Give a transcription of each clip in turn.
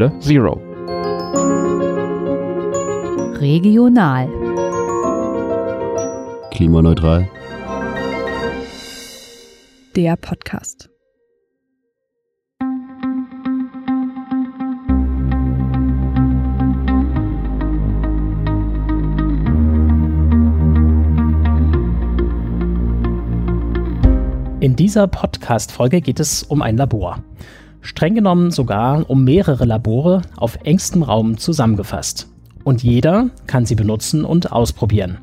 Halle Zero. Regional. Klimaneutral. Der Podcast. In dieser Podcast-Folge geht es um ein Labor. Streng genommen sogar um mehrere Labore auf engstem Raum zusammengefasst. Und jeder kann sie benutzen und ausprobieren.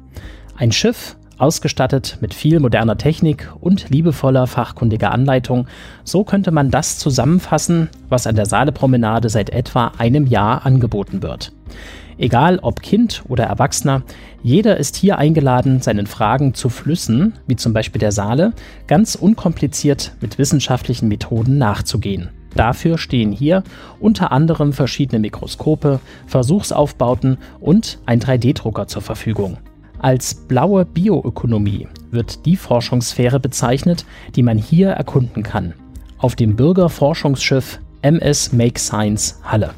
Ein Schiff, ausgestattet mit viel moderner Technik und liebevoller fachkundiger Anleitung, so könnte man das zusammenfassen, was an der Saalepromenade seit etwa einem Jahr angeboten wird. Egal ob Kind oder Erwachsener, jeder ist hier eingeladen, seinen Fragen zu Flüssen, wie zum Beispiel der Saale, ganz unkompliziert mit wissenschaftlichen Methoden nachzugehen. Dafür stehen hier unter anderem verschiedene Mikroskope, Versuchsaufbauten und ein 3D-Drucker zur Verfügung. Als blaue Bioökonomie wird die Forschungssphäre bezeichnet, die man hier erkunden kann. Auf dem Bürgerforschungsschiff MS Make Science Halle.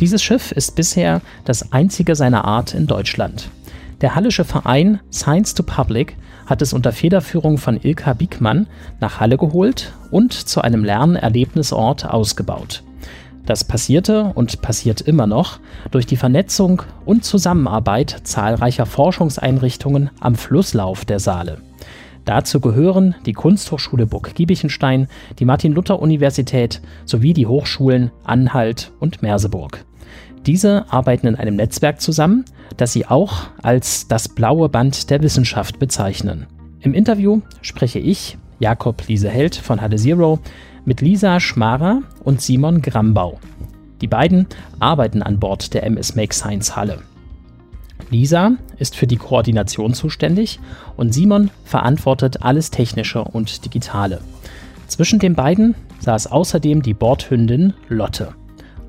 Dieses Schiff ist bisher das einzige seiner Art in Deutschland. Der hallische Verein Science to Public hat es unter Federführung von Ilka Biegmann nach Halle geholt und zu einem Lernerlebnisort ausgebaut. Das passierte und passiert immer noch durch die Vernetzung und Zusammenarbeit zahlreicher Forschungseinrichtungen am Flusslauf der Saale. Dazu gehören die Kunsthochschule Burg-Giebichenstein, die Martin-Luther-Universität sowie die Hochschulen Anhalt und Merseburg. Diese arbeiten in einem Netzwerk zusammen, das sie auch als das blaue Band der Wissenschaft bezeichnen. Im Interview spreche ich, Jakob Lieseheld von Halle Zero, mit Lisa Schmarer und Simon Grambau. Die beiden arbeiten an Bord der MS Make Science Halle. Lisa ist für die Koordination zuständig und Simon verantwortet alles Technische und Digitale. Zwischen den beiden saß außerdem die Bordhündin Lotte.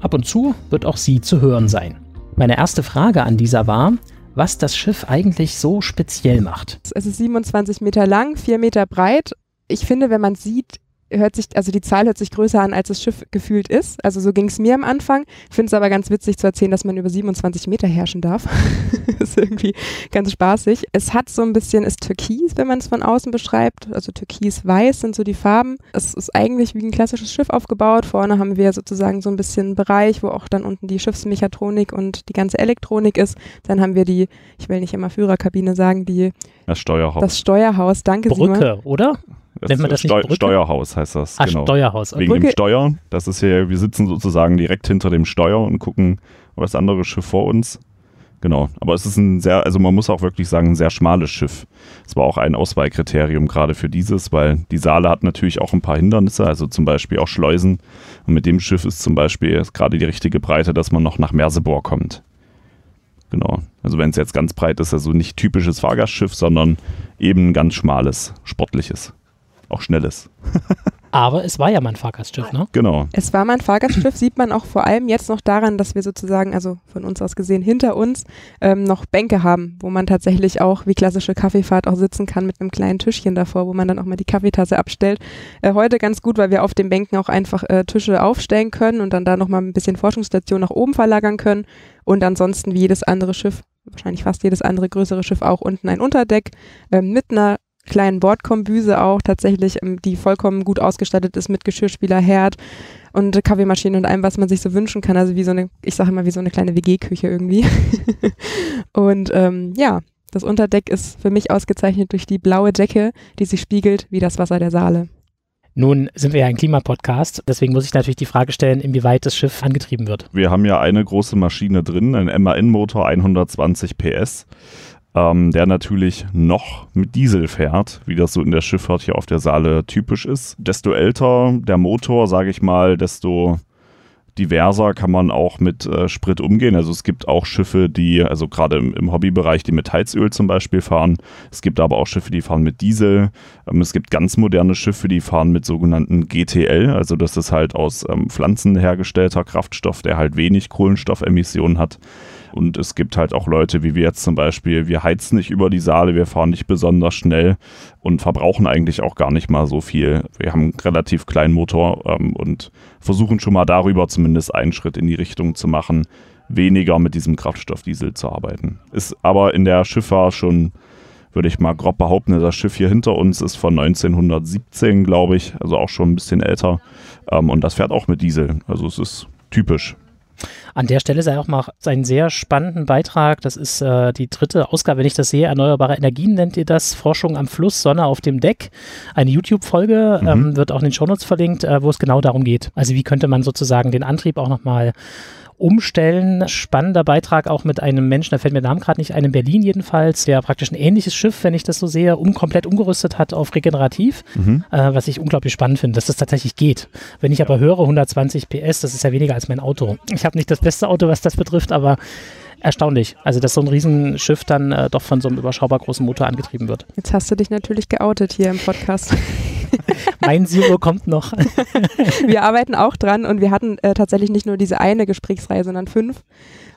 Ab und zu wird auch sie zu hören sein. Meine erste Frage an dieser war, was das Schiff eigentlich so speziell macht. Es ist 27 Meter lang, 4 Meter breit. Ich finde, wenn man sieht, hört sich, also die Zahl hört sich größer an, als das Schiff gefühlt ist. Also so ging es mir am Anfang. Ich finde es aber ganz witzig zu erzählen, dass man über 27 Meter herrschen darf. ist irgendwie ganz spaßig. Es hat so ein bisschen, ist türkis, wenn man es von außen beschreibt. Also türkis-weiß sind so die Farben. Es ist eigentlich wie ein klassisches Schiff aufgebaut. Vorne haben wir sozusagen so ein bisschen einen Bereich, wo auch dann unten die Schiffsmechatronik und die ganze Elektronik ist. Dann haben wir die, ich will nicht immer Führerkabine sagen, die das Steuerhaus. Das Steuerhaus, danke Brücke, Simon. oder? Das Nennt man das Steu nicht Steuerhaus heißt das. Ah, genau. Steuerhaus. Wegen Brücke. dem Steuer. Das ist hier, wir sitzen sozusagen direkt hinter dem Steuer und gucken auf das andere Schiff vor uns. Genau. Aber es ist ein sehr, also man muss auch wirklich sagen, ein sehr schmales Schiff. Es war auch ein Auswahlkriterium gerade für dieses, weil die Saale hat natürlich auch ein paar Hindernisse, also zum Beispiel auch Schleusen. Und mit dem Schiff ist zum Beispiel gerade die richtige Breite, dass man noch nach Merseburg kommt. Genau. Also wenn es jetzt ganz breit ist, also nicht typisches Fahrgastschiff, sondern eben ein ganz schmales, sportliches auch schnell ist. Aber es war ja mein Fahrgastschiff, ne? Genau. Es war mein Fahrgastschiff, sieht man auch vor allem jetzt noch daran, dass wir sozusagen, also von uns aus gesehen, hinter uns ähm, noch Bänke haben, wo man tatsächlich auch wie klassische Kaffeefahrt auch sitzen kann mit einem kleinen Tischchen davor, wo man dann auch mal die Kaffeetasse abstellt. Äh, heute ganz gut, weil wir auf den Bänken auch einfach äh, Tische aufstellen können und dann da nochmal ein bisschen Forschungsstation nach oben verlagern können und ansonsten wie jedes andere Schiff wahrscheinlich fast jedes andere größere Schiff auch unten ein Unterdeck äh, mit einer kleinen Bordkombüse auch tatsächlich, ähm, die vollkommen gut ausgestattet ist mit Geschirrspüler, Herd und Kaffeemaschine und allem, was man sich so wünschen kann. Also wie so eine, ich sage immer, wie so eine kleine WG-Küche irgendwie. und ähm, ja, das Unterdeck ist für mich ausgezeichnet durch die blaue Decke, die sich spiegelt wie das Wasser der Saale. Nun sind wir ja ein Klimapodcast, deswegen muss ich natürlich die Frage stellen, inwieweit das Schiff angetrieben wird. Wir haben ja eine große Maschine drin, ein MAN-Motor 120 PS ähm, der natürlich noch mit Diesel fährt, wie das so in der Schifffahrt hier auf der Saale typisch ist. Desto älter der Motor, sage ich mal, desto diverser kann man auch mit äh, Sprit umgehen. Also es gibt auch Schiffe, die, also gerade im, im, Hobbybereich, die mit Heizöl zum Beispiel fahren. Es gibt aber auch Schiffe, die fahren mit Diesel. Ähm, es gibt ganz moderne Schiffe, die fahren mit sogenannten GTL. Also das ist halt aus ähm, Pflanzen hergestellter Kraftstoff, der halt wenig Kohlenstoffemissionen hat. Und es gibt halt auch Leute, wie wir jetzt zum Beispiel, wir heizen nicht über die Saale, wir fahren nicht besonders schnell und verbrauchen eigentlich auch gar nicht mal so viel. Wir haben einen relativ kleinen Motor ähm, und versuchen schon mal darüber zumindest einen Schritt in die Richtung zu machen, weniger mit diesem Kraftstoffdiesel zu arbeiten. Ist aber in der Schifffahrt schon würde ich mal grob behaupten, das Schiff hier hinter uns ist von 1917, glaube ich, also auch schon ein bisschen älter. Ähm, und das fährt auch mit Diesel. Also es ist typisch. An der Stelle sei auch mal einen sehr spannenden Beitrag. Das ist äh, die dritte Ausgabe, wenn ich das sehe. Erneuerbare Energien nennt ihr das. Forschung am Fluss, Sonne auf dem Deck. Eine YouTube-Folge, mhm. ähm, wird auch in den Shownotes verlinkt, äh, wo es genau darum geht. Also wie könnte man sozusagen den Antrieb auch nochmal umstellen. Spannender Beitrag auch mit einem Menschen, da fällt mir der Name gerade nicht ein, in Berlin jedenfalls, der praktisch ein ähnliches Schiff, wenn ich das so sehe, um komplett umgerüstet hat auf regenerativ, mhm. äh, was ich unglaublich spannend finde, dass das tatsächlich geht. Wenn ich aber höre 120 PS, das ist ja weniger als mein Auto. Ich habe nicht das beste Auto, was das betrifft, aber erstaunlich. Also, dass so ein Riesenschiff dann äh, doch von so einem überschaubar großen Motor angetrieben wird. Jetzt hast du dich natürlich geoutet hier im Podcast. mein Zero kommt noch. wir arbeiten auch dran und wir hatten äh, tatsächlich nicht nur diese eine Gesprächsreihe, sondern fünf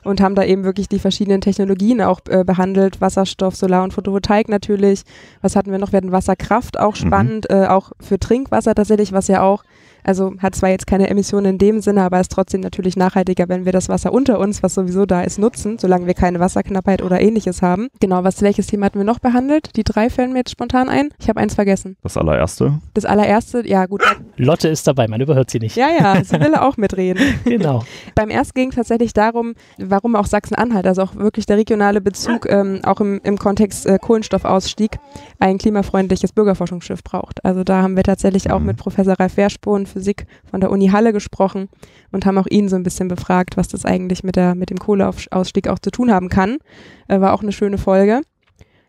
und haben da eben wirklich die verschiedenen Technologien auch äh, behandelt. Wasserstoff, Solar und Photovoltaik natürlich. Was hatten wir noch? Wir hatten Wasserkraft, auch mhm. spannend, mhm. äh, auch für Trinkwasser tatsächlich, was ja auch also hat zwar jetzt keine Emissionen in dem Sinne, aber ist trotzdem natürlich nachhaltiger, wenn wir das Wasser unter uns, was sowieso da ist, nutzen, solange wir keine Wasserknappheit oder ähnliches haben. Genau, was welches Thema hatten wir noch behandelt? Die drei fällen mir jetzt spontan ein. Ich habe eins vergessen. Das allererste? Das allererste, ja gut. Lotte ist dabei, man überhört sie nicht. Ja, ja, sie will auch mitreden. genau. Beim ersten ging es tatsächlich darum, warum auch Sachsen-Anhalt, also auch wirklich der regionale Bezug, ähm, auch im, im Kontext äh, Kohlenstoffausstieg, ein klimafreundliches Bürgerforschungsschiff braucht. Also da haben wir tatsächlich auch mhm. mit Professor Ralf Wehrspon, Physik von der Uni Halle gesprochen und haben auch ihn so ein bisschen befragt, was das eigentlich mit, der, mit dem Kohleausstieg auch zu tun haben kann. Äh, war auch eine schöne Folge.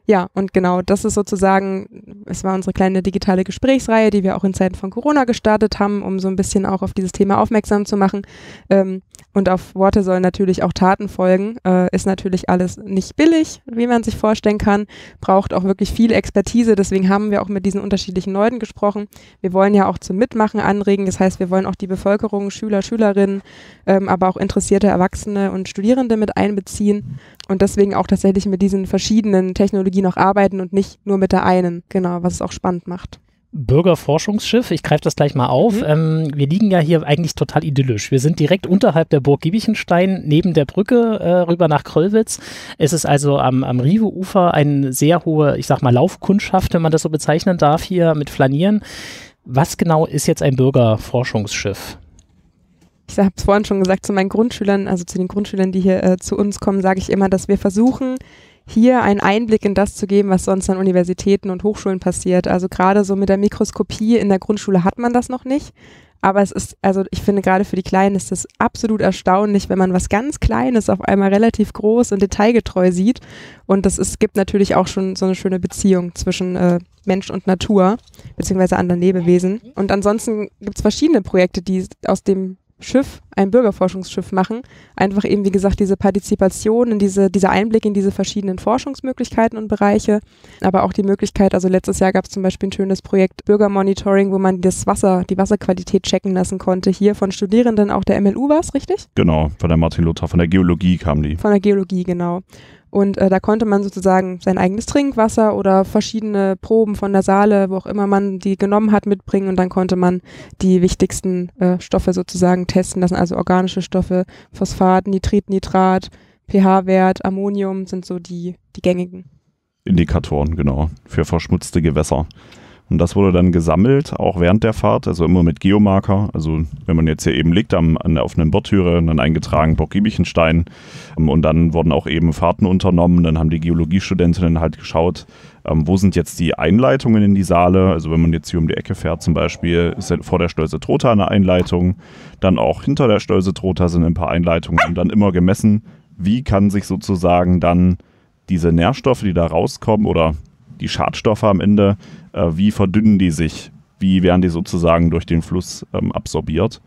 Ja, und genau, das ist sozusagen, es war unsere kleine digitale Gesprächsreihe, die wir auch in Zeiten von Corona gestartet haben, um so ein bisschen auch auf dieses Thema aufmerksam zu machen. Ähm, und auf Worte sollen natürlich auch Taten folgen. Äh, ist natürlich alles nicht billig, wie man sich vorstellen kann. Braucht auch wirklich viel Expertise. Deswegen haben wir auch mit diesen unterschiedlichen Leuten gesprochen. Wir wollen ja auch zum Mitmachen anregen. Das heißt, wir wollen auch die Bevölkerung, Schüler, Schülerinnen, ähm, aber auch interessierte Erwachsene und Studierende mit einbeziehen und deswegen auch tatsächlich mit diesen verschiedenen Technologien auch arbeiten und nicht nur mit der einen, genau, was es auch spannend macht. Bürgerforschungsschiff. Ich greife das gleich mal auf. Mhm. Ähm, wir liegen ja hier eigentlich total idyllisch. Wir sind direkt unterhalb der Burg Giebichenstein, neben der Brücke äh, rüber nach Kröllwitz. Es ist also am, am Rive-Ufer eine sehr hohe, ich sag mal, Laufkundschaft, wenn man das so bezeichnen darf, hier mit Flanieren. Was genau ist jetzt ein Bürgerforschungsschiff? ich habe es vorhin schon gesagt, zu meinen Grundschülern, also zu den Grundschülern, die hier äh, zu uns kommen, sage ich immer, dass wir versuchen, hier einen Einblick in das zu geben, was sonst an Universitäten und Hochschulen passiert. Also gerade so mit der Mikroskopie in der Grundschule hat man das noch nicht. Aber es ist, also ich finde gerade für die Kleinen ist es absolut erstaunlich, wenn man was ganz Kleines auf einmal relativ groß und detailgetreu sieht. Und das ist, gibt natürlich auch schon so eine schöne Beziehung zwischen äh, Mensch und Natur, beziehungsweise anderen Lebewesen. Und ansonsten gibt es verschiedene Projekte, die aus dem Schiff, ein Bürgerforschungsschiff machen. Einfach eben, wie gesagt, diese Partizipation, in diese, dieser Einblick in diese verschiedenen Forschungsmöglichkeiten und Bereiche, aber auch die Möglichkeit, also letztes Jahr gab es zum Beispiel ein schönes Projekt Bürgermonitoring, wo man das Wasser, die Wasserqualität checken lassen konnte. Hier von Studierenden auch der MLU war es, richtig? Genau, von der Martin Luther, von der Geologie kam die. Von der Geologie, genau. Und äh, da konnte man sozusagen sein eigenes Trinkwasser oder verschiedene Proben von der Saale, wo auch immer man die genommen hat, mitbringen und dann konnte man die wichtigsten äh, Stoffe sozusagen testen lassen, also organische Stoffe, Phosphat, Nitrit, Nitrat, pH-Wert, Ammonium sind so die, die gängigen. Indikatoren, genau, für verschmutzte Gewässer. Und das wurde dann gesammelt, auch während der Fahrt, also immer mit Geomarker. Also wenn man jetzt hier eben liegt am, an der offenen Bordtüre, dann eingetragen Burg Giebichenstein. Ähm, und dann wurden auch eben Fahrten unternommen. Dann haben die Geologiestudentinnen halt geschaut, ähm, wo sind jetzt die Einleitungen in die Saale. Also wenn man jetzt hier um die Ecke fährt zum Beispiel, ist vor der Stolze Trota eine Einleitung. Dann auch hinter der Stolze Trota sind ein paar Einleitungen und dann immer gemessen, wie kann sich sozusagen dann diese Nährstoffe, die da rauskommen oder die Schadstoffe am Ende, äh, wie verdünnen die sich? Wie werden die sozusagen durch den Fluss ähm, absorbiert?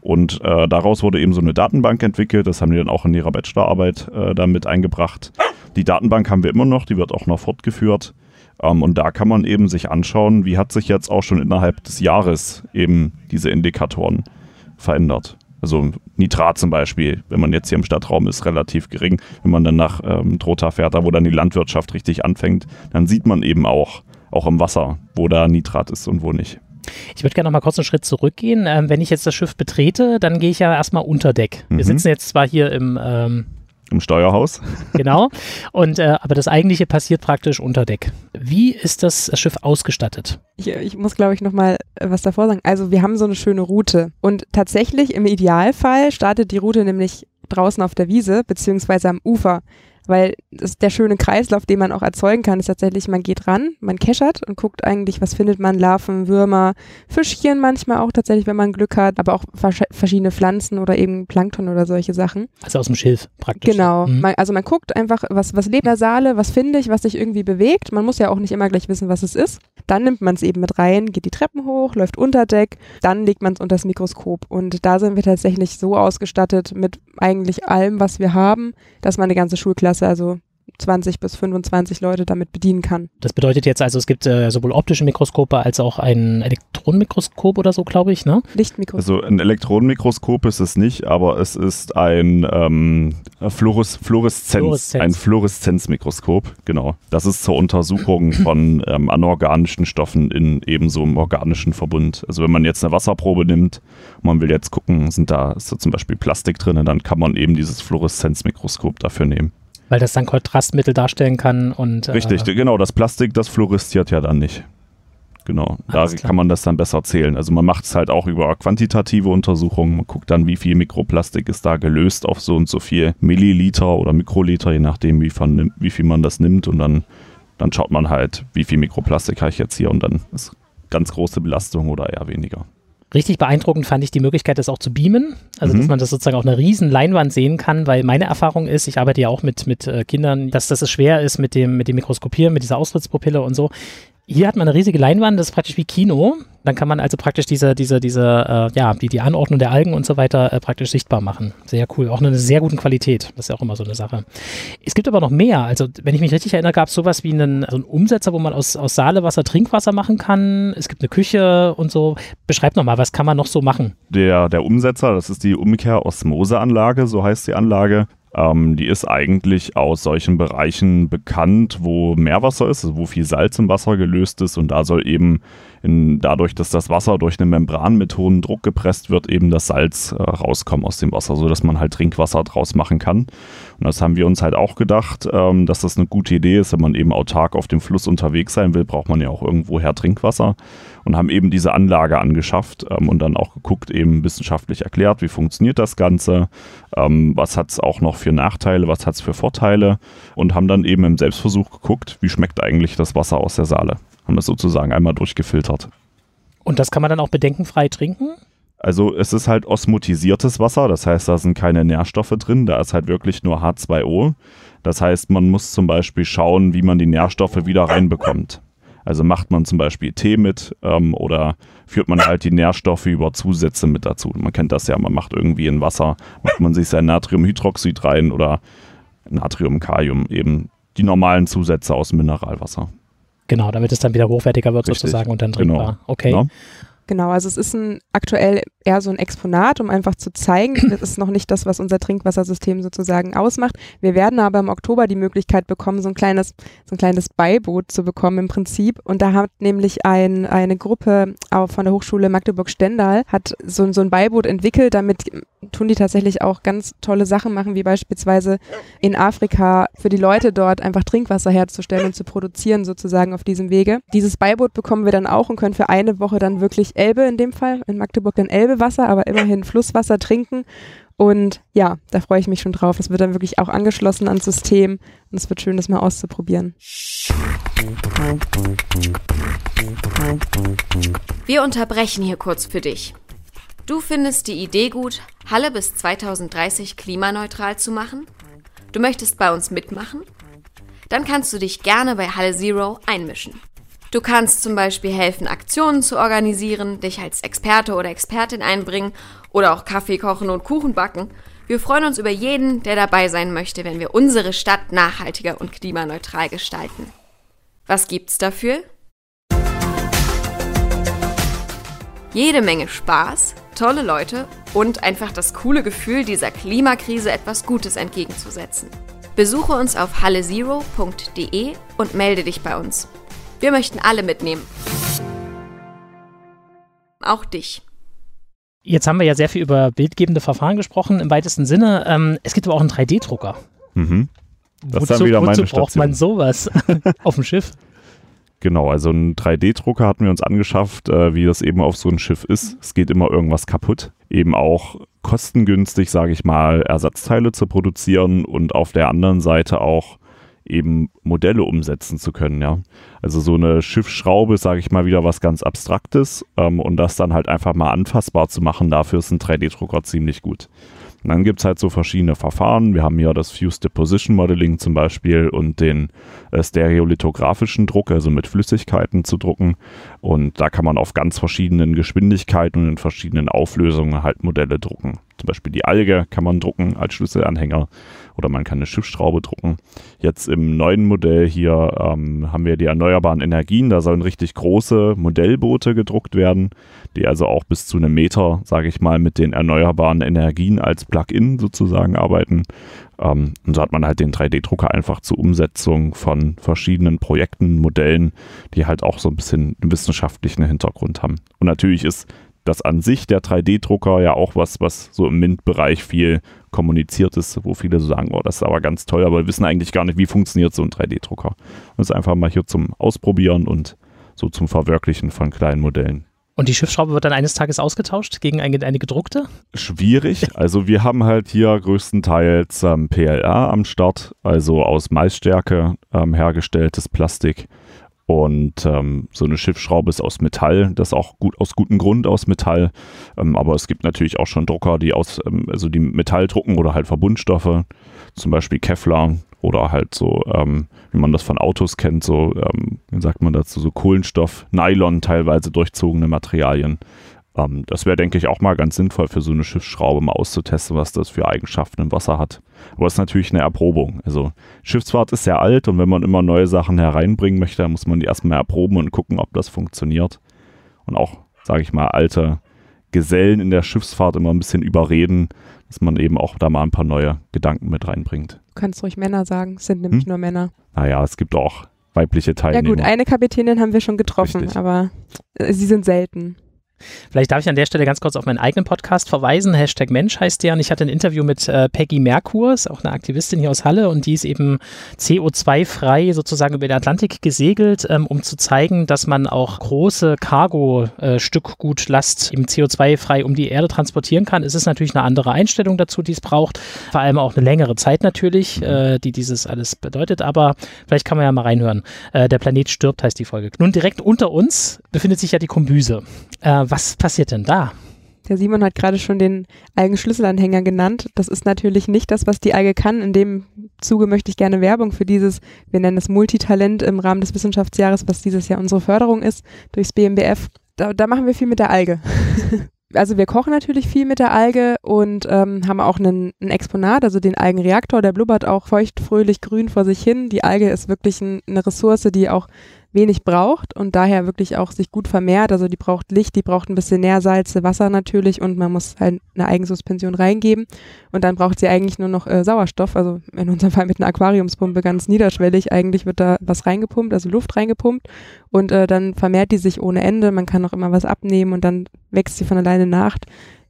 Und äh, daraus wurde eben so eine Datenbank entwickelt. Das haben die dann auch in ihrer Bachelorarbeit äh, damit eingebracht. Die Datenbank haben wir immer noch, die wird auch noch fortgeführt. Ähm, und da kann man eben sich anschauen, wie hat sich jetzt auch schon innerhalb des Jahres eben diese Indikatoren verändert. Also Nitrat zum Beispiel, wenn man jetzt hier im Stadtraum ist, relativ gering. Wenn man dann nach ähm, Trotha fährt, da wo dann die Landwirtschaft richtig anfängt, dann sieht man eben auch, auch im Wasser, wo da Nitrat ist und wo nicht. Ich würde gerne noch mal kurz einen Schritt zurückgehen. Ähm, wenn ich jetzt das Schiff betrete, dann gehe ich ja erstmal unter Deck. Wir Mhm. sitzen jetzt zwar hier im, ähm, Im Steuerhaus. genau, und, äh, aber das eigentliche passiert praktisch unter Deck. Wie ist das Schiff ausgestattet? Ich, ich muss, glaube ich, noch mal äh, was davor sagen. Also wir haben so eine schöne Route und tatsächlich im Idealfall startet die Route nämlich draußen auf der Wiese beziehungsweise am Ufer, weil der schöne Kreislauf, den man auch erzeugen kann, ist tatsächlich, man geht ran, man keschert und guckt eigentlich, was findet man, Larven, Würmer, Fischchen manchmal auch tatsächlich, wenn man Glück hat, aber auch versch- verschiedene Pflanzen oder eben Plankton oder solche Sachen. Also aus dem Schilf praktisch. Genau. Mhm. Man, also man guckt einfach, was, was lebt in der Saale, was finde ich, was sich irgendwie bewegt. Man muss ja auch nicht immer gleich wissen, was es ist. Dann nimmt man es eben mit rein, geht die Treppen hoch, läuft unter Deck, dann legt man es unter das Mikroskop. Und da sind wir tatsächlich so ausgestattet mit eigentlich allem, was wir haben, dass man eine ganze Schulklasse, also 20 bis 25 Leute damit bedienen kann. Das bedeutet jetzt also, es gibt äh, sowohl optische Mikroskope als auch ein Elektronenmikroskop oder so, glaube ich, ne? Lichtmikroskop. Also ein Elektronenmikroskop ist es nicht, aber es ist ein ähm, Fluores, Fluoreszenz, Fluoreszenz. ein Fluoreszenzmikroskop, genau. Das ist zur Untersuchung von ähm, anorganischen Stoffen in ebenso einem organischen Verbund. Also wenn man jetzt eine Wasserprobe nimmt, und man will jetzt gucken, sind da, ist da zum Beispiel Plastik drin, dann kann man eben dieses Fluoreszenzmikroskop dafür nehmen. Weil das dann Kontrastmittel darstellen kann und äh, Richtig, genau, das Plastik, das fluoresziert ja dann nicht. Genau, da kann man das dann besser zählen. Also man macht es halt auch über quantitative Untersuchungen. Man guckt dann, wie viel Mikroplastik ist da gelöst auf so und so viel Milliliter oder Mikroliter, je nachdem, wie, von, wie viel man das nimmt. Und dann, dann schaut man halt, wie viel Mikroplastik habe ich jetzt hier und dann ist ganz große Belastung oder eher weniger. Richtig beeindruckend fand ich die Möglichkeit, das auch zu beamen. Also, Mhm. dass man das sozusagen auf einer riesen Leinwand sehen kann, weil meine Erfahrung ist, ich arbeite ja auch mit, mit äh, Kindern, dass das schwer ist mit dem, mit dem Mikroskopieren, mit dieser Austrittspupille und so. Hier hat man eine riesige Leinwand, das ist praktisch wie Kino. Dann kann man also praktisch diese, diese, diese, äh, ja, die, die Anordnung der Algen und so weiter äh, praktisch sichtbar machen. Sehr cool. Auch eine sehr guten Qualität. Das ist ja auch immer so eine Sache. Es gibt aber noch mehr. Also, wenn ich mich richtig erinnere, gab es sowas wie einen, so einen Umsetzer, wo man aus, aus Saalewasser Trinkwasser machen kann. Es gibt eine Küche und so. Beschreib nochmal, was kann man noch so machen? Der, der Umsetzer, das ist die Umkehr-Osmose-Anlage, so heißt die Anlage. Ähm, die ist eigentlich aus solchen Bereichen bekannt, wo Meerwasser ist, also wo viel Salz im Wasser gelöst ist und da soll eben in, dadurch, dass das Wasser durch eine Membran mit hohem Druck gepresst wird, eben das Salz äh, rauskommen aus dem Wasser, sodass man halt Trinkwasser draus machen kann. Und das haben wir uns halt auch gedacht, ähm, dass das eine gute Idee ist, wenn man eben autark auf dem Fluss unterwegs sein will, braucht man ja auch irgendwoher Trinkwasser und haben eben diese Anlage angeschafft ähm, und dann auch geguckt, eben wissenschaftlich erklärt, wie funktioniert das Ganze, ähm, was hat es auch noch für Nachteile, was hat es für Vorteile und haben dann eben im Selbstversuch geguckt, wie schmeckt eigentlich das Wasser aus der Saale. Haben das sozusagen einmal durchgefiltert. Und das kann man dann auch bedenkenfrei trinken? Also es ist halt osmotisiertes Wasser, das heißt, da sind keine Nährstoffe drin, da ist halt wirklich nur H2O. Das heißt, man muss zum Beispiel schauen, wie man die Nährstoffe wieder reinbekommt. Also macht man zum Beispiel Tee mit ähm, oder führt man halt die Nährstoffe über Zusätze mit dazu. Man kennt das ja, man macht irgendwie in Wasser, macht man sich sein Natriumhydroxid rein oder Natrium, Kalium, eben die normalen Zusätze aus Mineralwasser. Genau, damit es dann wieder hochwertiger wird Richtig, sozusagen und dann genau. trinkbar. Okay. Ja. Genau, also es ist ein aktuell eher so ein Exponat, um einfach zu zeigen, das ist noch nicht das, was unser Trinkwassersystem sozusagen ausmacht. Wir werden aber im Oktober die Möglichkeit bekommen, so ein kleines, so ein kleines Beiboot zu bekommen im Prinzip. Und da hat nämlich ein, eine Gruppe auch von der Hochschule Magdeburg-Stendal hat so, so ein Beiboot entwickelt. Damit tun die tatsächlich auch ganz tolle Sachen machen, wie beispielsweise in Afrika für die Leute dort einfach Trinkwasser herzustellen und zu produzieren sozusagen auf diesem Wege. Dieses Beiboot bekommen wir dann auch und können für eine Woche dann wirklich Elbe in dem Fall, in Magdeburg dann Elbewasser, aber immerhin Flusswasser trinken. Und ja, da freue ich mich schon drauf. Es wird dann wirklich auch angeschlossen ans System und es wird schön, das mal auszuprobieren. Wir unterbrechen hier kurz für dich. Du findest die Idee gut, Halle bis 2030 klimaneutral zu machen? Du möchtest bei uns mitmachen? Dann kannst du dich gerne bei Halle Zero einmischen. Du kannst zum Beispiel helfen, Aktionen zu organisieren, dich als Experte oder Expertin einbringen oder auch Kaffee kochen und Kuchen backen. Wir freuen uns über jeden, der dabei sein möchte, wenn wir unsere Stadt nachhaltiger und klimaneutral gestalten. Was gibt's dafür? Jede Menge Spaß, tolle Leute und einfach das coole Gefühl, dieser Klimakrise etwas Gutes entgegenzusetzen. Besuche uns auf hallezero.de und melde dich bei uns. Wir möchten alle mitnehmen. Auch dich. Jetzt haben wir ja sehr viel über bildgebende Verfahren gesprochen im weitesten Sinne. Ähm, es gibt aber auch einen 3D-Drucker. Mhm. Das ist wozu dann wieder meine wozu braucht Station. man sowas auf dem Schiff? Genau, also einen 3D-Drucker hatten wir uns angeschafft, äh, wie das eben auf so ein Schiff ist. Es geht immer irgendwas kaputt. Eben auch kostengünstig, sage ich mal, Ersatzteile zu produzieren und auf der anderen Seite auch eben Modelle umsetzen zu können, ja. Also so eine Schiffsschraube sage ich mal, wieder was ganz Abstraktes ähm, und das dann halt einfach mal anfassbar zu machen, dafür ist ein 3D-Drucker ziemlich gut. Und dann gibt es halt so verschiedene Verfahren. Wir haben hier das Fused Deposition Modeling zum Beispiel und den äh, stereolithografischen Druck, also mit Flüssigkeiten zu drucken. Und da kann man auf ganz verschiedenen Geschwindigkeiten und in verschiedenen Auflösungen halt Modelle drucken. Zum Beispiel die Alge kann man drucken als Schlüsselanhänger oder man kann eine Schiffsschraube drucken. Jetzt im neuen Modell hier ähm, haben wir die erneuerbaren Energien. Da sollen richtig große Modellboote gedruckt werden, die also auch bis zu einem Meter, sage ich mal, mit den erneuerbaren Energien als Plug-in sozusagen arbeiten. Ähm, und so hat man halt den 3D-Drucker einfach zur Umsetzung von verschiedenen Projekten, Modellen, die halt auch so ein bisschen einen wissenschaftlichen Hintergrund haben. Und natürlich ist das an sich der 3D-Drucker ja auch was, was so im MINT-Bereich viel kommuniziert ist, wo viele so sagen, oh, das ist aber ganz toll, aber wir wissen eigentlich gar nicht, wie funktioniert so ein 3D-Drucker. Das ist einfach mal hier zum Ausprobieren und so zum Verwirklichen von kleinen Modellen. Und die Schiffsschraube wird dann eines Tages ausgetauscht gegen eine, eine gedruckte? Schwierig. Also wir haben halt hier größtenteils ähm, PLA am Start, also aus Maisstärke ähm, hergestelltes Plastik. Und ähm, so eine Schiffsschraube ist aus Metall, das auch gut aus gutem Grund aus Metall. Ähm, aber es gibt natürlich auch schon Drucker, die aus, ähm, also die Metall drucken oder halt Verbundstoffe, zum Beispiel Kevlar oder halt so, ähm, wie man das von Autos kennt, so, ähm, wie sagt man dazu, so Kohlenstoff, Nylon, teilweise durchzogene Materialien. Ähm, das wäre, denke ich, auch mal ganz sinnvoll für so eine Schiffsschraube mal auszutesten, was das für Eigenschaften im Wasser hat. Aber es ist natürlich eine Erprobung. Also Schiffsfahrt ist sehr alt und wenn man immer neue Sachen hereinbringen möchte, dann muss man die erstmal erproben und gucken, ob das funktioniert. Und auch, sage ich mal, alte Gesellen in der Schiffsfahrt immer ein bisschen überreden, dass man eben auch da mal ein paar neue Gedanken mit reinbringt. Du kannst ruhig Männer sagen, es sind nämlich Hm? nur Männer. Naja, es gibt auch weibliche Ja Teilnehmer. gut, eine Kapitänin haben wir schon getroffen, Richtig. aber sie sind selten. Vielleicht darf ich an der Stelle ganz kurz auf meinen eigenen Podcast verweisen. Hashtag Mensch heißt der. Und ich hatte ein Interview mit äh, Peggy Merkur, ist auch eine Aktivistin hier aus Halle und die ist eben CO2-frei sozusagen über den Atlantik gesegelt, ähm, um zu zeigen, dass man auch große Cargo-Stückgutlast eben CO2-frei um die Erde transportieren kann. Es ist natürlich eine andere Einstellung dazu, die es braucht. Vor allem auch eine längere Zeit natürlich, äh, die dieses alles bedeutet. Aber vielleicht kann man ja mal reinhören. Äh, der Planet stirbt heißt die Folge. Nun direkt unter uns befindet sich ja die Kombüse. Äh, was passiert denn da? Der Simon hat gerade schon den Algenschlüsselanhänger genannt. Das ist natürlich nicht das, was die Alge kann. In dem Zuge möchte ich gerne Werbung für dieses, wir nennen es Multitalent im Rahmen des Wissenschaftsjahres, was dieses Jahr unsere Förderung ist, durchs BMBF. Da, da machen wir viel mit der Alge. also wir kochen natürlich viel mit der Alge und ähm, haben auch einen, ein Exponat, also den Algenreaktor, der blubbert auch feucht, fröhlich, grün vor sich hin. Die Alge ist wirklich ein, eine Ressource, die auch wenig braucht und daher wirklich auch sich gut vermehrt. Also die braucht Licht, die braucht ein bisschen Nährsalze, Wasser natürlich und man muss halt eine Eigensuspension reingeben und dann braucht sie eigentlich nur noch äh, Sauerstoff, also in unserem Fall mit einer Aquariumspumpe ganz niederschwellig. Eigentlich wird da was reingepumpt, also Luft reingepumpt und äh, dann vermehrt die sich ohne Ende. Man kann auch immer was abnehmen und dann wächst sie von alleine nach.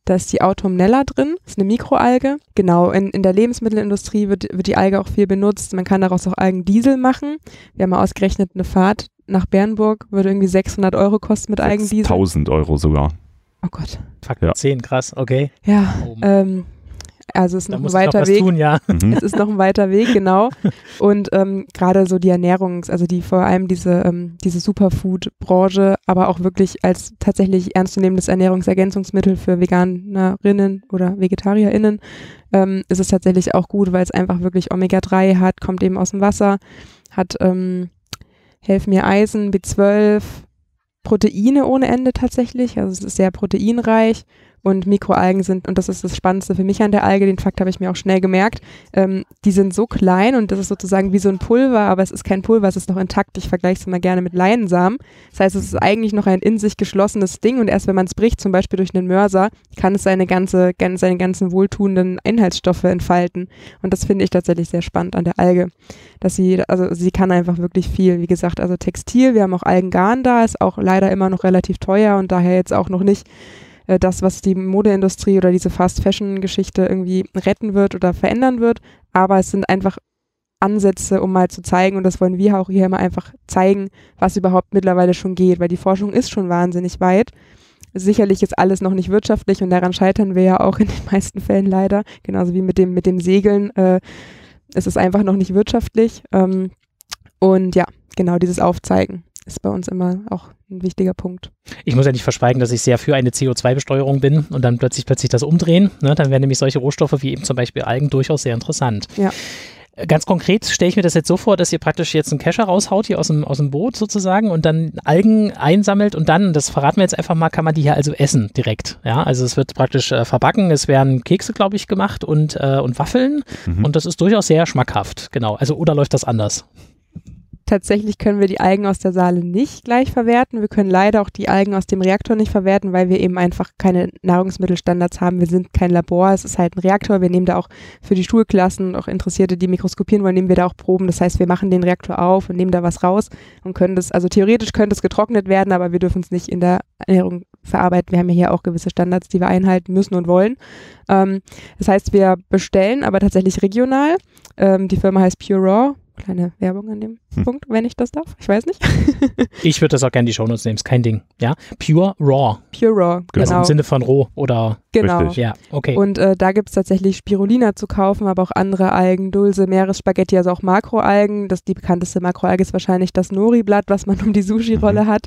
Da ist die Autumnella drin, ist eine Mikroalge. Genau, in, in der Lebensmittelindustrie wird, wird die Alge auch viel benutzt. Man kann daraus auch Algendiesel machen. Wir haben mal ausgerechnet, eine Fahrt nach Bernburg würde irgendwie 600 Euro kosten mit Algendiesel. 1000 Euro sogar. Oh Gott. Faktor Ja. 10, krass, okay. Ja, Oh ähm, also es ist da noch ein weiter Weg. tun, ja. Mhm. Es ist noch ein weiter Weg, genau. Und ähm, gerade so die Ernährungs-, also die vor allem diese, ähm, diese Superfood-Branche, aber auch wirklich als tatsächlich ernstzunehmendes Ernährungsergänzungsmittel für Veganerinnen oder VegetarierInnen, ähm, ist es tatsächlich auch gut, weil es einfach wirklich Omega-3 hat, kommt eben aus dem Wasser, hat, ähm, helfen mir Eisen, B12, Proteine ohne Ende tatsächlich, also es ist sehr proteinreich Und Mikroalgen sind, und das ist das Spannendste für mich an der Alge, den Fakt habe ich mir auch schnell gemerkt, ähm, die sind so klein und das ist sozusagen wie so ein Pulver, aber es ist kein Pulver, es ist noch intakt. Ich vergleiche es immer gerne mit Leinsamen. Das heißt, es ist eigentlich noch ein in sich geschlossenes Ding und erst wenn man es bricht, zum Beispiel durch einen Mörser, kann es seine ganze, seine ganzen wohltuenden Inhaltsstoffe entfalten. Und das finde ich tatsächlich sehr spannend an der Alge, dass sie, also sie kann einfach wirklich viel. Wie gesagt, also Textil, wir haben auch Algengarn da, ist auch leider immer noch relativ teuer und daher jetzt auch noch nicht äh, das, was die Modeindustrie oder diese Fast-Fashion-Geschichte irgendwie retten wird oder verändern wird. Aber es sind einfach Ansätze, um mal zu zeigen, und das wollen wir auch hier immer einfach zeigen, was überhaupt mittlerweile schon geht, weil die Forschung ist schon wahnsinnig weit. Sicherlich ist alles noch nicht wirtschaftlich und daran scheitern wir ja auch in den meisten Fällen leider, genauso wie mit dem, mit dem Segeln. Äh, es ist einfach noch nicht wirtschaftlich. Ähm, und ja, genau dieses Aufzeigen ist bei uns immer auch ein wichtiger Punkt. Ich muss ja nicht verschweigen, dass ich sehr für eine CO2-Besteuerung bin und dann plötzlich plötzlich das umdrehen. Ne? Dann wären nämlich solche Rohstoffe wie eben zum Beispiel Algen durchaus sehr interessant. Ja. Ganz konkret stelle ich mir das jetzt so vor, dass ihr praktisch jetzt einen Kescher raushaut hier aus dem, aus dem Boot sozusagen und dann Algen einsammelt und dann, das verraten wir jetzt einfach mal, kann man die hier also essen direkt. Ja, also es wird praktisch äh, verbacken, es werden Kekse, glaube ich, gemacht und, äh, und Waffeln mhm. und das ist durchaus sehr schmackhaft. Genau. Also oder läuft das anders? Tatsächlich können wir die Algen aus der Saale nicht gleich verwerten. Wir können leider auch die Algen aus dem Reaktor nicht verwerten, weil wir eben einfach keine Nahrungsmittelstandards haben. Wir sind kein Labor, es ist halt ein Reaktor. Wir nehmen da auch für die Schulklassen, auch Interessierte, die mikroskopieren wollen, nehmen wir da auch Proben. Das heißt, wir machen den Reaktor auf und nehmen da was raus und können das, also theoretisch könnte es getrocknet werden, aber wir dürfen es nicht in der Ernährung verarbeiten. Wir haben ja hier auch gewisse Standards, die wir einhalten müssen und wollen. Ähm, das heißt, wir bestellen aber tatsächlich regional. Ähm, die Firma heißt Pure Raw Kleine Werbung an dem hm. Punkt, wenn ich das darf. Ich weiß nicht. ich würde das auch gerne die Shownotes nehmen, ist kein Ding. Ja, Pure Raw. Pure Raw, genau. Also im Sinne von roh oder Genau. Richtig. Ja, okay. Und äh, da gibt es tatsächlich Spirulina zu kaufen, aber auch andere Algen, Dulse, Meeresspaghetti, also auch Makroalgen. Das, die bekannteste Makroalge ist wahrscheinlich das Nori-Blatt, was man um die Sushi-Rolle mhm. hat.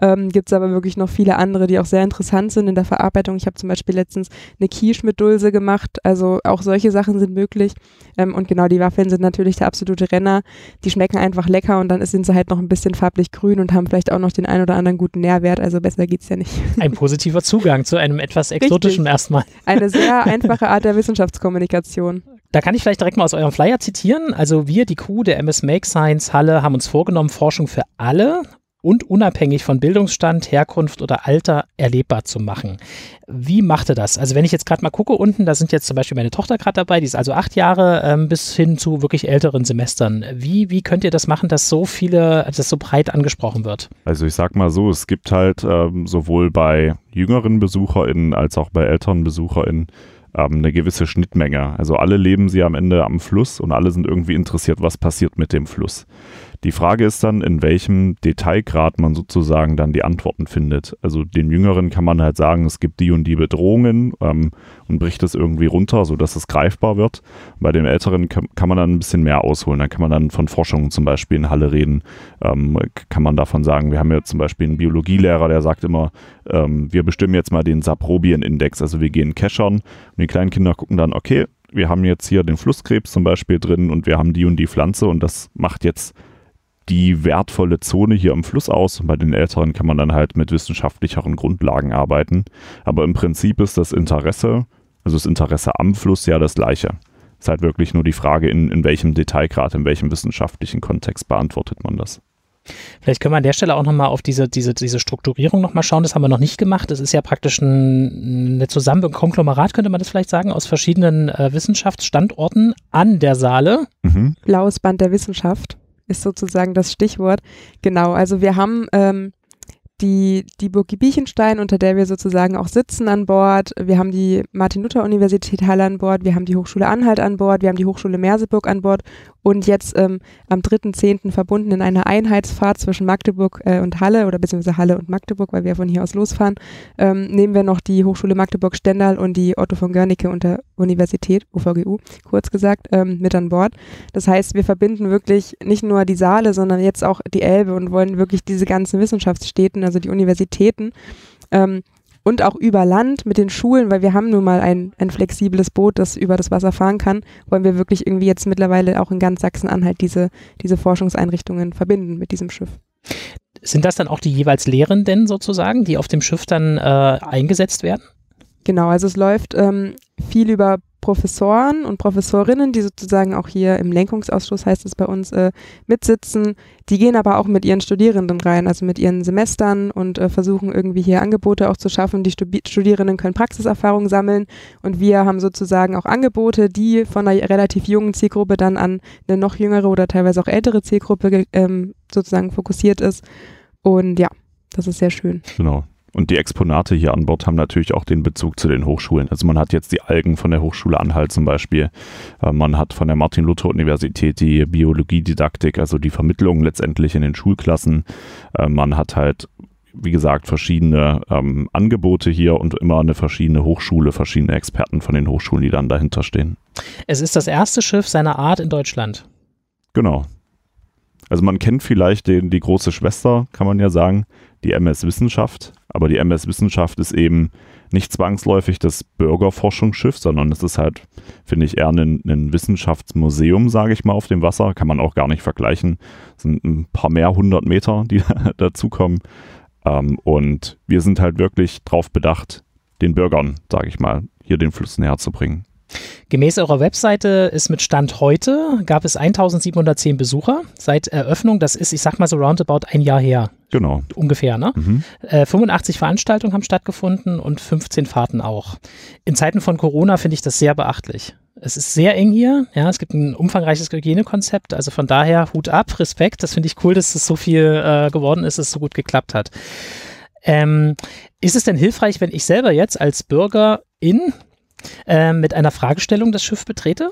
Ähm, gibt es aber wirklich noch viele andere, die auch sehr interessant sind in der Verarbeitung. Ich habe zum Beispiel letztens eine Quiche mit Dulse gemacht. Also auch solche Sachen sind möglich. Ähm, und genau, die Waffeln sind natürlich der absolute Renner. Die schmecken einfach lecker und dann sind sie halt noch ein bisschen farblich grün und haben vielleicht auch noch den ein oder anderen guten Nährwert. Also besser geht es ja nicht. Ein positiver Zugang zu einem etwas exotischen erstmal. Eine sehr einfache Art der Wissenschaftskommunikation. Da kann ich vielleicht direkt mal aus eurem Flyer zitieren. Also wir, die Crew der MS Make Science Halle, haben uns vorgenommen, Forschung für alle und unabhängig von Bildungsstand, Herkunft oder Alter erlebbar zu machen. Wie macht ihr das? Also wenn ich jetzt gerade mal gucke unten, da sind jetzt zum Beispiel meine Tochter gerade dabei, die ist also acht Jahre ähm, bis hin zu wirklich älteren Semestern. Wie, wie könnt ihr das machen, dass so viele, dass das so breit angesprochen wird? Also ich sag mal so, es gibt halt ähm, sowohl bei jüngeren BesucherInnen als auch bei älteren BesucherInnen ähm, eine gewisse Schnittmenge. Also alle leben sie am Ende am Fluss und alle sind irgendwie interessiert, was passiert mit dem Fluss. Die Frage ist dann, in welchem Detailgrad man sozusagen dann die Antworten findet. Also den Jüngeren kann man halt sagen, es gibt die und die Bedrohungen ähm, und bricht es irgendwie runter, sodass es greifbar wird. Bei den Älteren kann, man dann ein bisschen mehr ausholen. Da kann man dann von Forschung zum Beispiel in Halle reden. Ähm, kann man davon sagen, wir haben ja zum Beispiel einen Biologielehrer, der sagt immer, ähm, wir bestimmen jetzt mal den Saprobien-Index. Also wir gehen keschern und die kleinen Kinder gucken dann, okay, wir haben jetzt hier den Flusskrebs zum Beispiel drin und wir haben die und die Pflanze und das macht jetzt die wertvolle Zone hier am Fluss aus. Und bei den Älteren kann man dann halt mit wissenschaftlicheren Grundlagen arbeiten. Aber im Prinzip ist das Interesse, also das Interesse am Fluss ja das gleiche. Es ist halt wirklich nur die Frage, in, in welchem Detailgrad, in welchem wissenschaftlichen Kontext beantwortet man das. Vielleicht können wir an der Stelle auch nochmal auf diese, diese, diese Strukturierung nochmal schauen. Das haben wir noch nicht gemacht. Das ist ja praktisch ein, eine Zusammen ein Konglomerat, könnte man das vielleicht sagen, aus verschiedenen äh, Wissenschaftsstandorten an der Saale. Mhm. Blaues Band der Wissenschaft ist sozusagen das Stichwort. Genau, also wir haben ähm, die, die Burg Biechenstein, unter der wir sozusagen auch sitzen an Bord. Wir haben die Martin-Luther-Universität Halle an Bord, wir haben die Hochschule Anhalt an Bord, wir haben die Hochschule Merseburg an Bord und jetzt ähm, am 3.10. verbunden in einer Einheitsfahrt zwischen Magdeburg äh, und Halle oder beziehungsweise Halle und Magdeburg, weil wir von hier aus losfahren, ähm, nehmen wir noch die Hochschule Magdeburg-Stendal und die Otto von Görnicke unter Universität, OVGU, kurz gesagt, ähm, mit an Bord. Das heißt, wir verbinden wirklich nicht nur die Saale, sondern jetzt auch die Elbe und wollen wirklich diese ganzen Wissenschaftsstädten, also die Universitäten, ähm, und auch über Land mit den Schulen, weil wir haben nun mal ein, ein flexibles Boot, das über das Wasser fahren kann, wollen wir wirklich irgendwie jetzt mittlerweile auch in ganz Sachsen-Anhalt diese, diese Forschungseinrichtungen verbinden mit diesem Schiff. Sind das dann auch die jeweils Lehrenden sozusagen, die auf dem Schiff dann äh, eingesetzt werden? Genau, also es läuft ähm, viel über Professoren und Professorinnen, die sozusagen auch hier im Lenkungsausschuss, heißt es bei uns, äh, mitsitzen. Die gehen aber auch mit ihren Studierenden rein, also mit ihren Semestern und äh, versuchen irgendwie hier Angebote auch zu schaffen. Die Studi Studierenden können Praxiserfahrung sammeln und wir haben sozusagen auch Angebote, die von einer relativ jungen Zielgruppe dann an eine noch jüngere oder teilweise auch ältere Zielgruppe ähm, sozusagen fokussiert ist. Und ja, das ist sehr schön. Genau. Und die Exponate hier an Bord haben natürlich auch den Bezug zu den Hochschulen. Also man hat jetzt die Algen von der Hochschule Anhalt zum Beispiel. Äh, man hat von der Martin-Luther-Universität die Biologiedidaktik, also die Vermittlung letztendlich in den Schulklassen. Äh, man hat halt, wie gesagt, verschiedene ähm, Angebote hier und immer eine verschiedene Hochschule, verschiedene Experten von den Hochschulen, die dann dahinter stehen. Es ist das erste Schiff seiner Art in Deutschland. Genau. Also man kennt vielleicht den, die große Schwester, kann man ja sagen, die MS Wissenschaft. Aber die MS Wissenschaft ist eben nicht zwangsläufig das Bürgerforschungsschiff, sondern es ist halt, finde ich, eher ein, ein Wissenschaftsmuseum, sage ich mal, auf dem Wasser. Kann man auch gar nicht vergleichen. Es sind ein paar mehr hundert Meter, die dazukommen. Ähm, und wir sind halt wirklich darauf bedacht, den Bürgern, sage ich mal, hier den Fluss näher zu bringen. Gemäß eurer Webseite ist mit Stand heute, gab es 1710 Besucher seit Eröffnung. Das ist, ich sag mal so roundabout ein Jahr her. Genau. Ungefähr, ne? Mhm. Äh, 85 Veranstaltungen haben stattgefunden und 15 Fahrten auch. In Zeiten von Corona finde ich das sehr beachtlich. Es ist sehr eng hier. Ja, es gibt ein umfangreiches Hygienekonzept. Also von daher Hut ab, Respekt. Das finde ich cool, dass es so viel äh, geworden ist, dass es so gut geklappt hat. Ähm, ist es denn hilfreich, wenn ich selber jetzt als Bürger in äh, mit einer Fragestellung das Schiff betrete?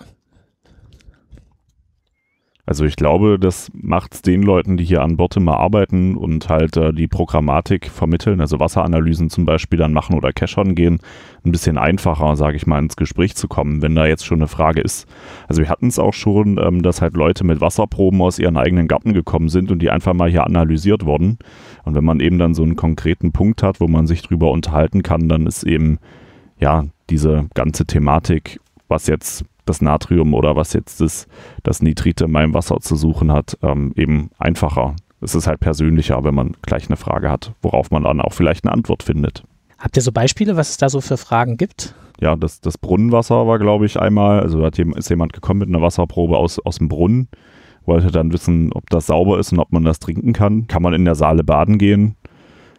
Also ich glaube, das macht es den Leuten, die hier an Bord immer arbeiten und halt äh, die Programmatik vermitteln, also Wasseranalysen zum Beispiel dann machen oder Cachern gehen, ein bisschen einfacher, sage ich mal, ins Gespräch zu kommen, wenn da jetzt schon eine Frage ist. Also wir hatten es auch schon, ähm, dass halt Leute mit Wasserproben aus ihren eigenen Garten gekommen sind und die einfach mal hier analysiert wurden. Und wenn man eben dann so einen konkreten Punkt hat, wo man sich drüber unterhalten kann, dann ist eben ja diese ganze Thematik, was jetzt das Natrium oder was jetzt das, das Nitrit in meinem Wasser zu suchen hat, ähm, eben einfacher. Es ist halt persönlicher, wenn man gleich eine Frage hat, worauf man dann auch vielleicht eine Antwort findet. Habt ihr so Beispiele, was es da so für Fragen gibt? Ja, das, das Brunnenwasser war, glaube ich, einmal, also hat ist jemand gekommen mit einer Wasserprobe aus, aus dem Brunnen, wollte dann wissen, ob das sauber ist und ob man das trinken kann. Kann man in der Saale baden gehen?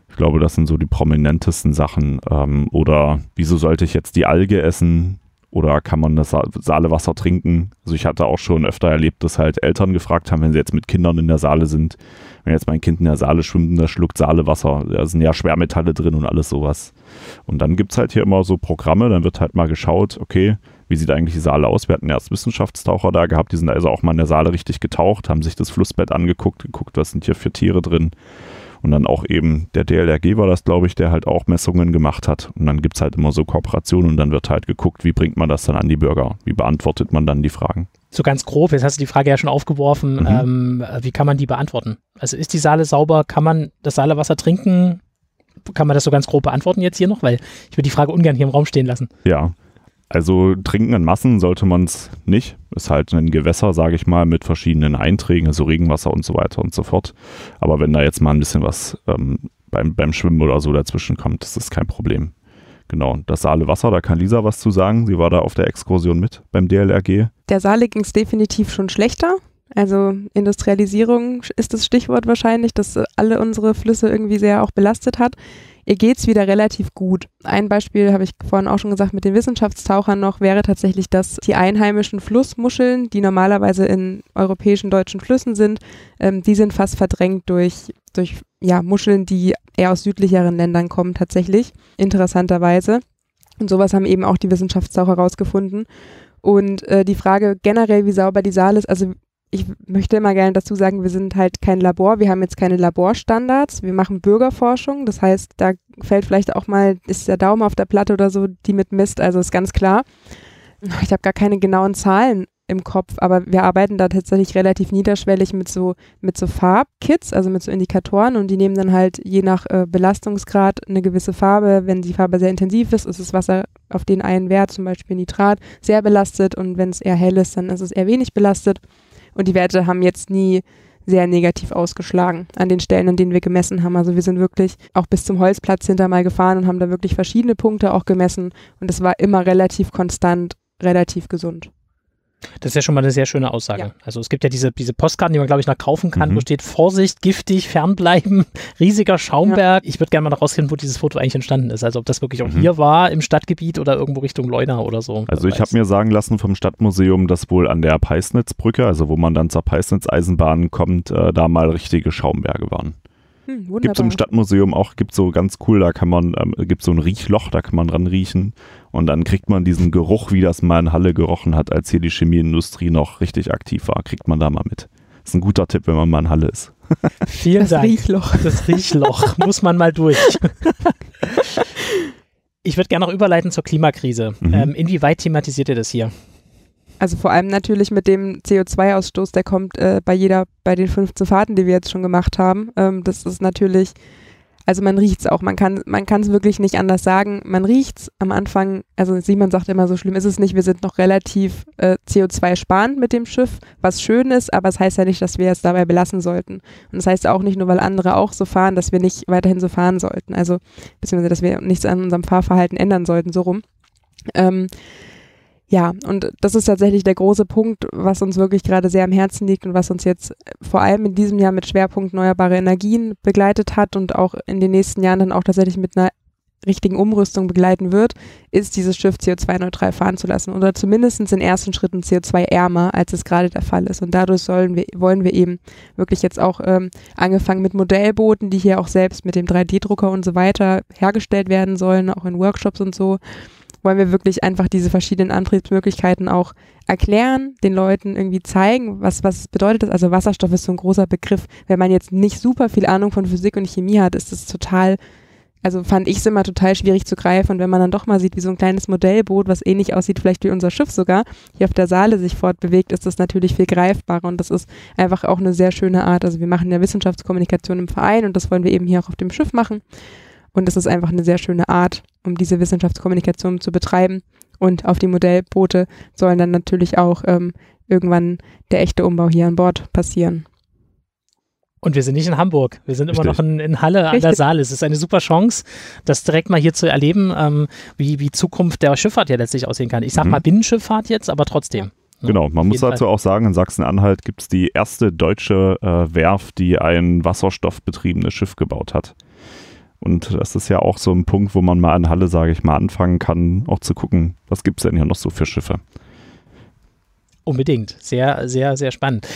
Ich glaube, das sind so die prominentesten Sachen. Ähm, oder wieso sollte ich jetzt die Alge essen? Oder kann man das Saalewasser trinken? Also ich hatte auch schon öfter erlebt, dass halt Eltern gefragt haben, wenn sie jetzt mit Kindern in der Saale sind, wenn jetzt mein Kind in der Saale schwimmt das schluckt Saalewasser, da sind ja Schwermetalle drin und alles sowas. Und dann gibt es halt hier immer so Programme, dann wird halt mal geschaut, okay, wie sieht eigentlich die Saale aus? Wir hatten erst Wissenschaftstaucher da gehabt, die sind also auch mal in der Saale richtig getaucht, haben sich das Flussbett angeguckt, geguckt, was sind hier für Tiere drin und dann auch eben der DLRG war das, glaube ich, der halt auch Messungen gemacht hat. Und dann gibt es halt immer so Kooperationen und dann wird halt geguckt, wie bringt man das dann an die Bürger? Wie beantwortet man dann die Fragen? So ganz grob, jetzt hast du die Frage ja schon aufgeworfen, mhm. ähm, wie kann man die beantworten? Also ist die Saale sauber? Kann man das Saalewasser trinken? Kann man das so ganz grob beantworten jetzt hier noch? Weil ich würde die Frage ungern hier im Raum stehen lassen. Ja, also trinken in Massen sollte man es nicht. Ist halt ein Gewässer, sage ich mal, mit verschiedenen Einträgen, also Regenwasser und so weiter und so fort. Aber wenn da jetzt mal ein bisschen was ähm, beim, beim Schwimmen oder so dazwischen kommt, ist das kein Problem. Genau, das Saale Wasser, da kann Lisa was zu sagen. Sie war da auf der Exkursion mit beim DLRG. Der Saale ging es definitiv schon schlechter. Also Industrialisierung ist das Stichwort wahrscheinlich, das alle unsere Flüsse irgendwie sehr auch belastet hat. Ihr geht es wieder relativ gut. Ein Beispiel habe ich vorhin auch schon gesagt mit den Wissenschaftstauchern noch, wäre tatsächlich, dass die einheimischen Flussmuscheln, die normalerweise in europäischen deutschen Flüssen sind, ähm, die sind fast verdrängt durch, durch ja, Muscheln, die eher aus südlicheren Ländern kommen tatsächlich, interessanterweise. Und sowas haben eben auch die Wissenschaftstaucher herausgefunden. Und äh, die Frage generell, wie sauber die Saal ist, also ich möchte immer gerne dazu sagen, wir sind halt kein Labor, wir haben jetzt keine Laborstandards, wir machen Bürgerforschung, das heißt, da fällt vielleicht auch mal, ist der Daumen auf der Platte oder so, die mit misst, also ist ganz klar. Ich habe gar keine genauen Zahlen im Kopf, aber wir arbeiten da tatsächlich relativ niederschwellig mit so, mit so Farbkits, also mit so Indikatoren und die nehmen dann halt je nach äh, Belastungsgrad eine gewisse Farbe. Wenn die Farbe sehr intensiv ist, ist das Wasser auf den einen Wert, zum Beispiel Nitrat, sehr belastet und wenn es eher hell ist, dann ist es eher wenig belastet. Und die Werte haben jetzt nie sehr negativ ausgeschlagen an den Stellen, an denen wir gemessen haben. Also wir sind wirklich auch bis zum Holzplatz hinter mal gefahren und haben da wirklich verschiedene Punkte auch gemessen und es war immer relativ konstant, relativ gesund. Das ist ja schon mal eine sehr schöne Aussage. Ja. Also es gibt ja diese, diese Postkarten, die man, glaube ich, noch kaufen kann, Mhm. wo steht Vorsicht, giftig, fernbleiben, riesiger Schaumberg. Ich würde gerne mal noch rausfinden, wo dieses Foto eigentlich entstanden ist. Also ob das wirklich auch Mhm. hier war, im Stadtgebiet oder irgendwo Richtung Leuna oder so. Also ich habe mir sagen lassen vom Stadtmuseum, dass wohl an der Peisnitzbrücke, also wo man dann zur Peisnitz-Eisenbahn kommt, äh, da mal richtige Schaumberge waren. Hm, Gibt es im Stadtmuseum auch, gibt so ganz cool, da kann man, ähm, gibt so ein Riechloch, da kann man dran riechen und dann kriegt man diesen Geruch, wie das mal in Halle gerochen hat, als hier die Chemieindustrie noch richtig aktiv war, kriegt man da mal mit. ist ein guter Tipp, wenn man mal in Halle ist. Vielen das Dank. Riechloch. Das Riechloch muss man mal durch. Ich würde gerne noch überleiten zur Klimakrise. Mhm. Ähm, inwieweit thematisiert ihr das hier? Also vor allem natürlich mit dem CO2-Ausstoß, der kommt äh, bei jeder, bei den 15 Fahrten, die wir jetzt schon gemacht haben. Ähm, das ist natürlich, also man riecht es auch. Man kann man wirklich nicht anders sagen. Man riecht es am Anfang, also Simon sagt immer, so schlimm ist es nicht. Wir sind noch relativ äh, CO2-sparend mit dem Schiff, was schön ist, aber es das heißt ja nicht, dass wir es dabei belassen sollten. Und das heißt auch nicht nur, weil andere auch so fahren, dass wir nicht weiterhin so fahren sollten. Also beziehungsweise, dass wir nichts an unserem Fahrverhalten ändern sollten, so rum. Ähm, ja, und das ist tatsächlich der große Punkt, was uns wirklich gerade sehr am Herzen liegt und was uns jetzt vor allem in diesem Jahr mit Schwerpunkt erneuerbare Energien begleitet hat und auch in den nächsten Jahren dann auch tatsächlich mit einer richtigen Umrüstung begleiten wird, ist dieses Schiff CO2-neutral fahren zu lassen oder zumindest in ersten Schritten CO2-ärmer, als es gerade der Fall ist. Und dadurch sollen wir, wollen wir eben wirklich jetzt auch ähm, angefangen mit Modellbooten, die hier auch selbst mit dem 3D-Drucker und so weiter hergestellt werden sollen, auch in Workshops und so, wollen wir wirklich einfach diese verschiedenen Antriebsmöglichkeiten auch erklären, den Leuten irgendwie zeigen, was, was bedeutet das. Also Wasserstoff ist so ein großer Begriff. Wenn man jetzt nicht super viel Ahnung von Physik und Chemie hat, ist das total, also fand ich es immer total schwierig zu greifen. Und wenn man dann doch mal sieht, wie so ein kleines Modellboot, was ähnlich aussieht, vielleicht wie unser Schiff sogar, hier auf der Saale sich fortbewegt, ist das natürlich viel greifbarer. Und das ist einfach auch eine sehr schöne Art. Also wir machen ja Wissenschaftskommunikation im Verein und das wollen wir eben hier auch auf dem Schiff machen. Und es ist einfach eine sehr schöne Art, um diese Wissenschaftskommunikation zu betreiben. Und auf die Modellboote sollen dann natürlich auch ähm, irgendwann der echte Umbau hier an Bord passieren. Und wir sind nicht in Hamburg. Wir sind immer Richtig. noch in, in Halle an der. Saale. Es ist eine super Chance, das direkt mal hier zu erleben, ähm, wie, wie Zukunft der Schifffahrt ja letztlich aussehen kann. Ich sag Mhm. mal Binnenschifffahrt jetzt, aber trotzdem. Ne? Genau, man muss dazu auch sagen, in Sachsen-Anhalt gibt es die erste deutsche äh, Werft, die ein wasserstoffbetriebenes Schiff gebaut hat. Und das ist ja auch so ein Punkt, wo man mal in Halle, sage ich mal, anfangen kann, auch zu gucken, was gibt es denn hier noch so für Schiffe. Unbedingt. Sehr, sehr, sehr spannend.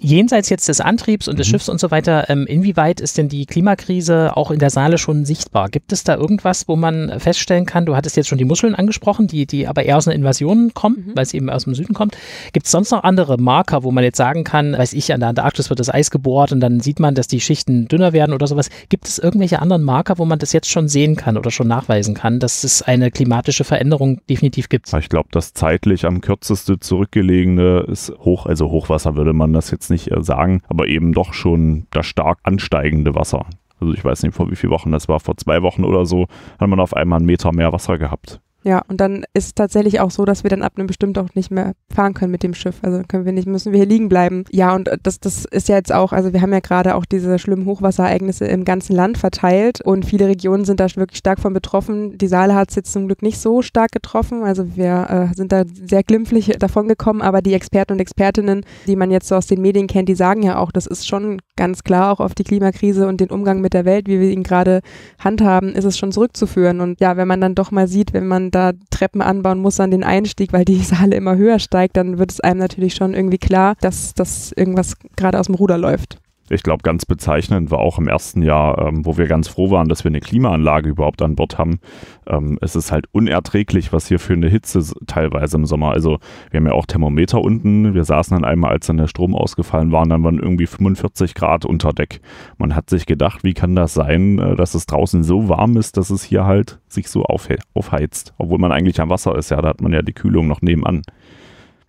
Jenseits jetzt des Antriebs und des Mhm. Schiffs und so weiter, ähm, inwieweit ist denn die Klimakrise auch in der Saale schon sichtbar? Gibt es da irgendwas, wo man feststellen kann, du hattest jetzt schon die Muscheln angesprochen, die, die aber eher aus einer Invasion kommen, Mhm. weil es eben aus dem Süden kommt. Gibt es sonst noch andere Marker, wo man jetzt sagen kann, weiß ich, an der Antarktis wird das Eis gebohrt und dann sieht man, dass die Schichten dünner werden oder sowas. Gibt es irgendwelche anderen Marker, wo man das jetzt schon sehen kann oder schon nachweisen kann, dass es eine klimatische Veränderung definitiv gibt? Ich glaube, das zeitlich am kürzeste zurückgelegene ist Hoch, also Hochwasser würde man das jetzt nicht äh, sagen, aber eben doch schon das stark ansteigende Wasser. Also ich weiß nicht, vor wie vielen Wochen das war, vor zwei Wochen oder so, hat man auf einmal einen Meter mehr Wasser gehabt. Ja, und dann ist es tatsächlich auch so, dass wir dann ab einem bestimmten auch nicht mehr fahren können mit dem Schiff. Also können wir nicht, müssen wir hier liegen bleiben. Ja, und das, das ist ja jetzt auch, also wir haben ja gerade auch diese schlimmen Hochwasserereignisse im ganzen Land verteilt und viele Regionen sind da wirklich stark von betroffen. Die Saale hat es jetzt zum Glück nicht so stark getroffen. Also wir äh, sind da sehr glimpflich davon gekommen, aber die Experten und Expertinnen, die man jetzt so aus den Medien kennt, die sagen ja auch, das ist schon ganz klar auch auf die Klimakrise und den Umgang mit der Welt, wie wir ihn gerade handhaben, ist es schon zurückzuführen. Und ja, wenn man dann doch mal sieht, wenn man da Treppen anbauen muss an den Einstieg, weil die Saale immer höher steigt, dann wird es einem natürlich schon irgendwie klar, dass, dass irgendwas gerade aus dem Ruder läuft. Ich glaube, ganz bezeichnend war auch im ersten Jahr, ähm, wo wir ganz froh waren, dass wir eine Klimaanlage überhaupt an Bord haben. Ähm, es ist halt unerträglich, was hier für eine Hitze teilweise im Sommer. Also wir haben ja auch Thermometer unten. Wir saßen dann einmal, als dann der Strom ausgefallen war, und dann waren irgendwie 45 Grad unter Deck. Man hat sich gedacht, wie kann das sein, äh, dass es draußen so warm ist, dass es hier halt sich so aufhe aufheizt. Obwohl man eigentlich am Wasser ist, ja, da hat man ja die Kühlung noch nebenan.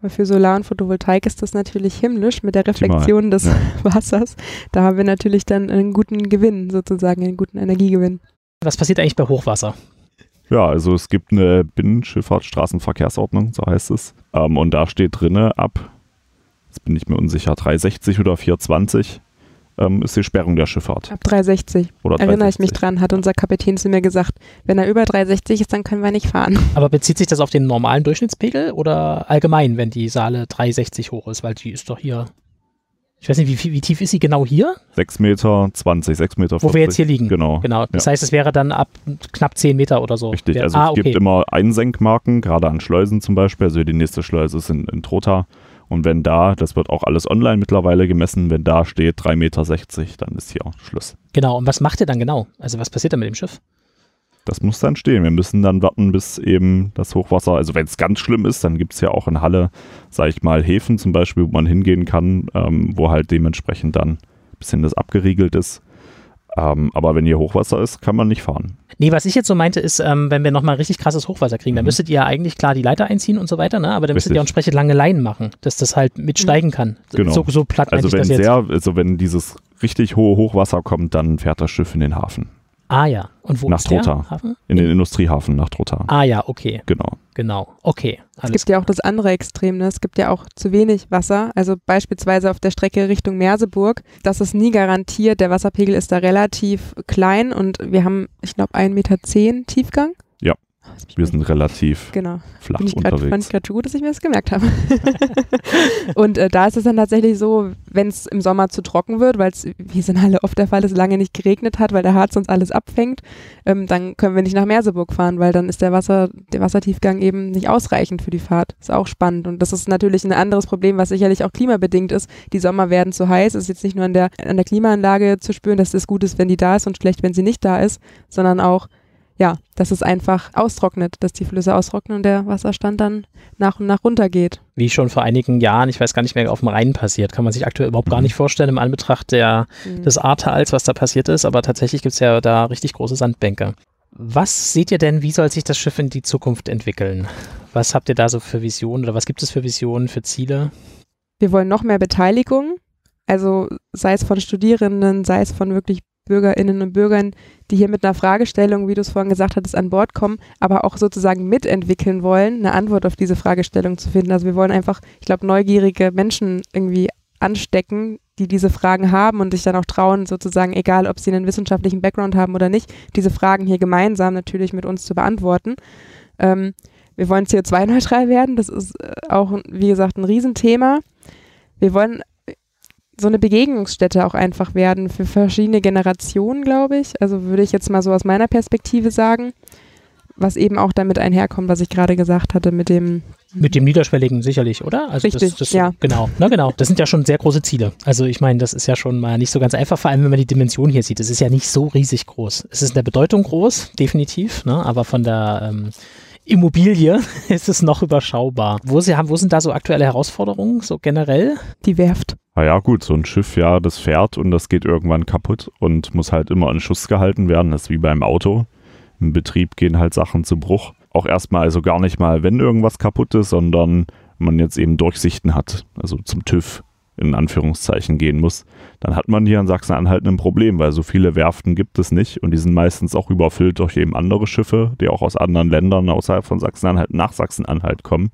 Weil für Solar und Photovoltaik ist das natürlich himmlisch mit der Reflexion des ja. Wassers. Da haben wir natürlich dann einen guten Gewinn, sozusagen, einen guten Energiegewinn. Was passiert eigentlich bei Hochwasser? Ja, also es gibt eine Binnenschifffahrtsstraßenverkehrsordnung, so heißt es. Ähm, und da steht drinne ab, jetzt bin ich mir unsicher, 360 oder 420 ähm, ist die Sperrung der Schifffahrt. Ab 360. Oder Erinnere ich mich 360. dran, hat unser Kapitän zu mir gesagt, wenn er über 360 ist, dann können wir nicht fahren. Aber bezieht sich das auf den normalen Durchschnittspegel oder allgemein, wenn die Saale 360 hoch ist? Weil die ist doch hier. Ich weiß nicht, wie, wie tief ist sie genau hier? 6 Meter 20, 6 Meter 40. Wo wir jetzt hier liegen. Genau. Genau. Das Ja. heißt, es wäre dann ab knapp 10 Meter oder so. Richtig, also ah, es okay. gibt immer Einsenkmarken, gerade an Schleusen zum Beispiel. Also die nächste Schleuse ist in, in Trotha. Und wenn da, das wird auch alles online mittlerweile gemessen, wenn da steht 3,60 Meter, dann ist hier Schluss. Genau. Und was macht ihr dann genau? Also was passiert dann mit dem Schiff? Das muss dann stehen. Wir müssen dann warten, bis eben das Hochwasser, also wenn es ganz schlimm ist, dann gibt es ja auch in Halle, sage ich mal, Häfen zum Beispiel, wo man hingehen kann, ähm, wo halt dementsprechend dann ein bisschen das abgeriegelt ist. Ähm, aber wenn hier Hochwasser ist, kann man nicht fahren. Nee, was ich jetzt so meinte, ist, ähm, wenn wir nochmal richtig krasses Hochwasser kriegen, dann Mhm. müsstet ihr ja eigentlich klar die Leiter einziehen und so weiter, ne? aber dann müsstet Richtig. ihr auch entsprechend lange Leinen machen, dass das halt mitsteigen kann. Genau. So, so platt Also wenn sehr, also wenn dieses richtig hohe Hochwasser kommt, dann fährt das Schiff in den Hafen. Ah ja. Und wo Nach ist der Trotha. Hafen? In den Industriehafen nach Trotha. Ah ja, okay. Genau. Genau. Okay. Es gibt ja auch das andere Extrem, ne? es gibt ja auch zu wenig Wasser, also beispielsweise auf der Strecke Richtung Merseburg, das ist nie garantiert, der Wasserpegel ist da relativ klein und wir haben, ich glaube, 1,10 Meter Tiefgang. Mich Wir sind relativ Genau. flach Bin ich grad, fand ich unterwegs. gerade schon gut, dass ich mir das gemerkt habe. und äh, da ist es dann tatsächlich so, wenn es im Sommer zu trocken wird, weil es, wie es in Halle oft der Fall ist, lange nicht geregnet hat, weil der Harz uns alles abfängt, ähm, dann können wir nicht nach Merseburg fahren, weil dann ist der Wasser, der Wassertiefgang eben nicht ausreichend für die Fahrt. Ist auch spannend. Und das ist natürlich ein anderes Problem, was sicherlich auch klimabedingt ist. Die Sommer werden zu heiß. Es ist jetzt nicht nur an der, an der Klimaanlage zu spüren, dass es gut ist, wenn die da ist und schlecht, wenn sie nicht da ist, sondern auch ja, dass es einfach austrocknet, dass die Flüsse austrocknen und der Wasserstand dann nach und nach runtergeht. wie schon vor einigen Jahren, ich weiß gar nicht mehr, auf dem Rhein passiert. Kann man sich aktuell überhaupt gar Mhm. nicht vorstellen im Anbetracht der, Mhm. des Ahrtals, was da passiert ist. Aber tatsächlich gibt es ja da richtig große Sandbänke. Was seht ihr denn, wie soll sich das Schiff in die Zukunft entwickeln? Was habt ihr da so für Visionen oder was gibt es für Visionen, für Ziele? Wir wollen noch mehr Beteiligung, also sei es von Studierenden, sei es von wirklich Bürgerinnen und Bürgern, die hier mit einer Fragestellung, wie du es vorhin gesagt hattest, an Bord kommen, aber auch sozusagen mitentwickeln wollen, eine Antwort auf diese Fragestellung zu finden. Also wir wollen einfach, ich glaube, neugierige Menschen irgendwie anstecken, die diese Fragen haben und sich dann auch trauen, sozusagen, egal ob sie einen wissenschaftlichen Background haben oder nicht, diese Fragen hier gemeinsam natürlich mit uns zu beantworten. Ähm, wir wollen CO2-neutral werden, das ist äh, auch, wie gesagt, ein Riesenthema. Wir wollen so eine Begegnungsstätte auch einfach werden für verschiedene Generationen, glaube ich. Also würde ich jetzt mal so aus meiner Perspektive sagen, was eben auch damit einherkommt, was ich gerade gesagt hatte mit dem Mit dem Niederschwelligen sicherlich, oder? Also Richtig, das, das, ja. Genau, na genau. Das sind ja schon sehr große Ziele. Also ich meine, das ist ja schon mal nicht so ganz einfach, vor allem wenn man die Dimension hier sieht. Es ist ja nicht so riesig groß. Es ist in der Bedeutung groß, definitiv, ne? aber von der ähm, Immobilie ist es noch überschaubar. Wo, sie haben, wo sind da so aktuelle Herausforderungen, so generell? die Werft. Ah ja, gut, so ein Schiff, ja, das fährt und das geht irgendwann kaputt und muss halt immer in Schuss gehalten werden. Das ist wie beim Auto. Im Betrieb gehen halt Sachen zu Bruch. Auch erstmal, also gar nicht mal, wenn irgendwas kaputt ist, sondern man jetzt eben Durchsichten hat, also zum TÜV in Anführungszeichen gehen muss, dann hat man hier in Sachsen-Anhalt ein Problem, weil so viele Werften gibt es nicht und die sind meistens auch überfüllt durch eben andere Schiffe, die auch aus anderen Ländern außerhalb von Sachsen-Anhalt nach Sachsen-Anhalt kommen.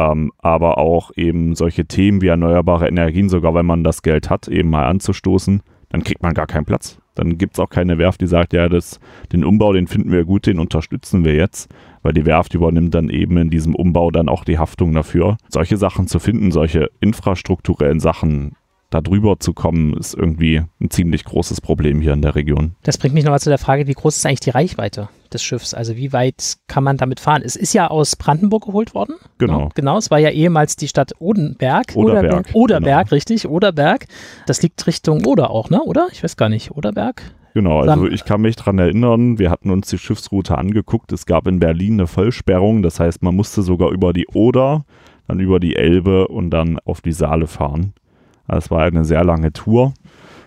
Ähm, aber auch eben solche Themen wie erneuerbare Energien, sogar wenn man das Geld hat, eben mal anzustoßen, dann kriegt man gar keinen Platz. Dann gibt es auch keine Werft, die sagt, ja, das, den Umbau, den finden wir gut, den unterstützen wir jetzt, weil die Werft übernimmt dann eben in diesem Umbau dann auch die Haftung dafür. Solche Sachen zu finden, solche infrastrukturellen Sachen, da drüber zu kommen, ist irgendwie ein ziemlich großes Problem hier in der Region. Das bringt mich nochmal zu der Frage, wie groß ist eigentlich die Reichweite des Schiffs? Also wie weit kann man damit fahren? Es ist ja aus Brandenburg geholt worden. Genau. Ne? Genau, es war ja ehemals die Stadt Odenberg. Oderberg. Oderberg, Genau. richtig, Oderberg. Das liegt Richtung Oder auch, ne? Oder? Ich weiß gar nicht. Oderberg? Genau, also ich kann mich dran erinnern, wir hatten uns die Schiffsroute angeguckt. Es gab in Berlin eine Vollsperrung, das heißt, man musste sogar über die Oder, dann über die Elbe und dann auf die Saale fahren. Also Es war eine sehr lange Tour.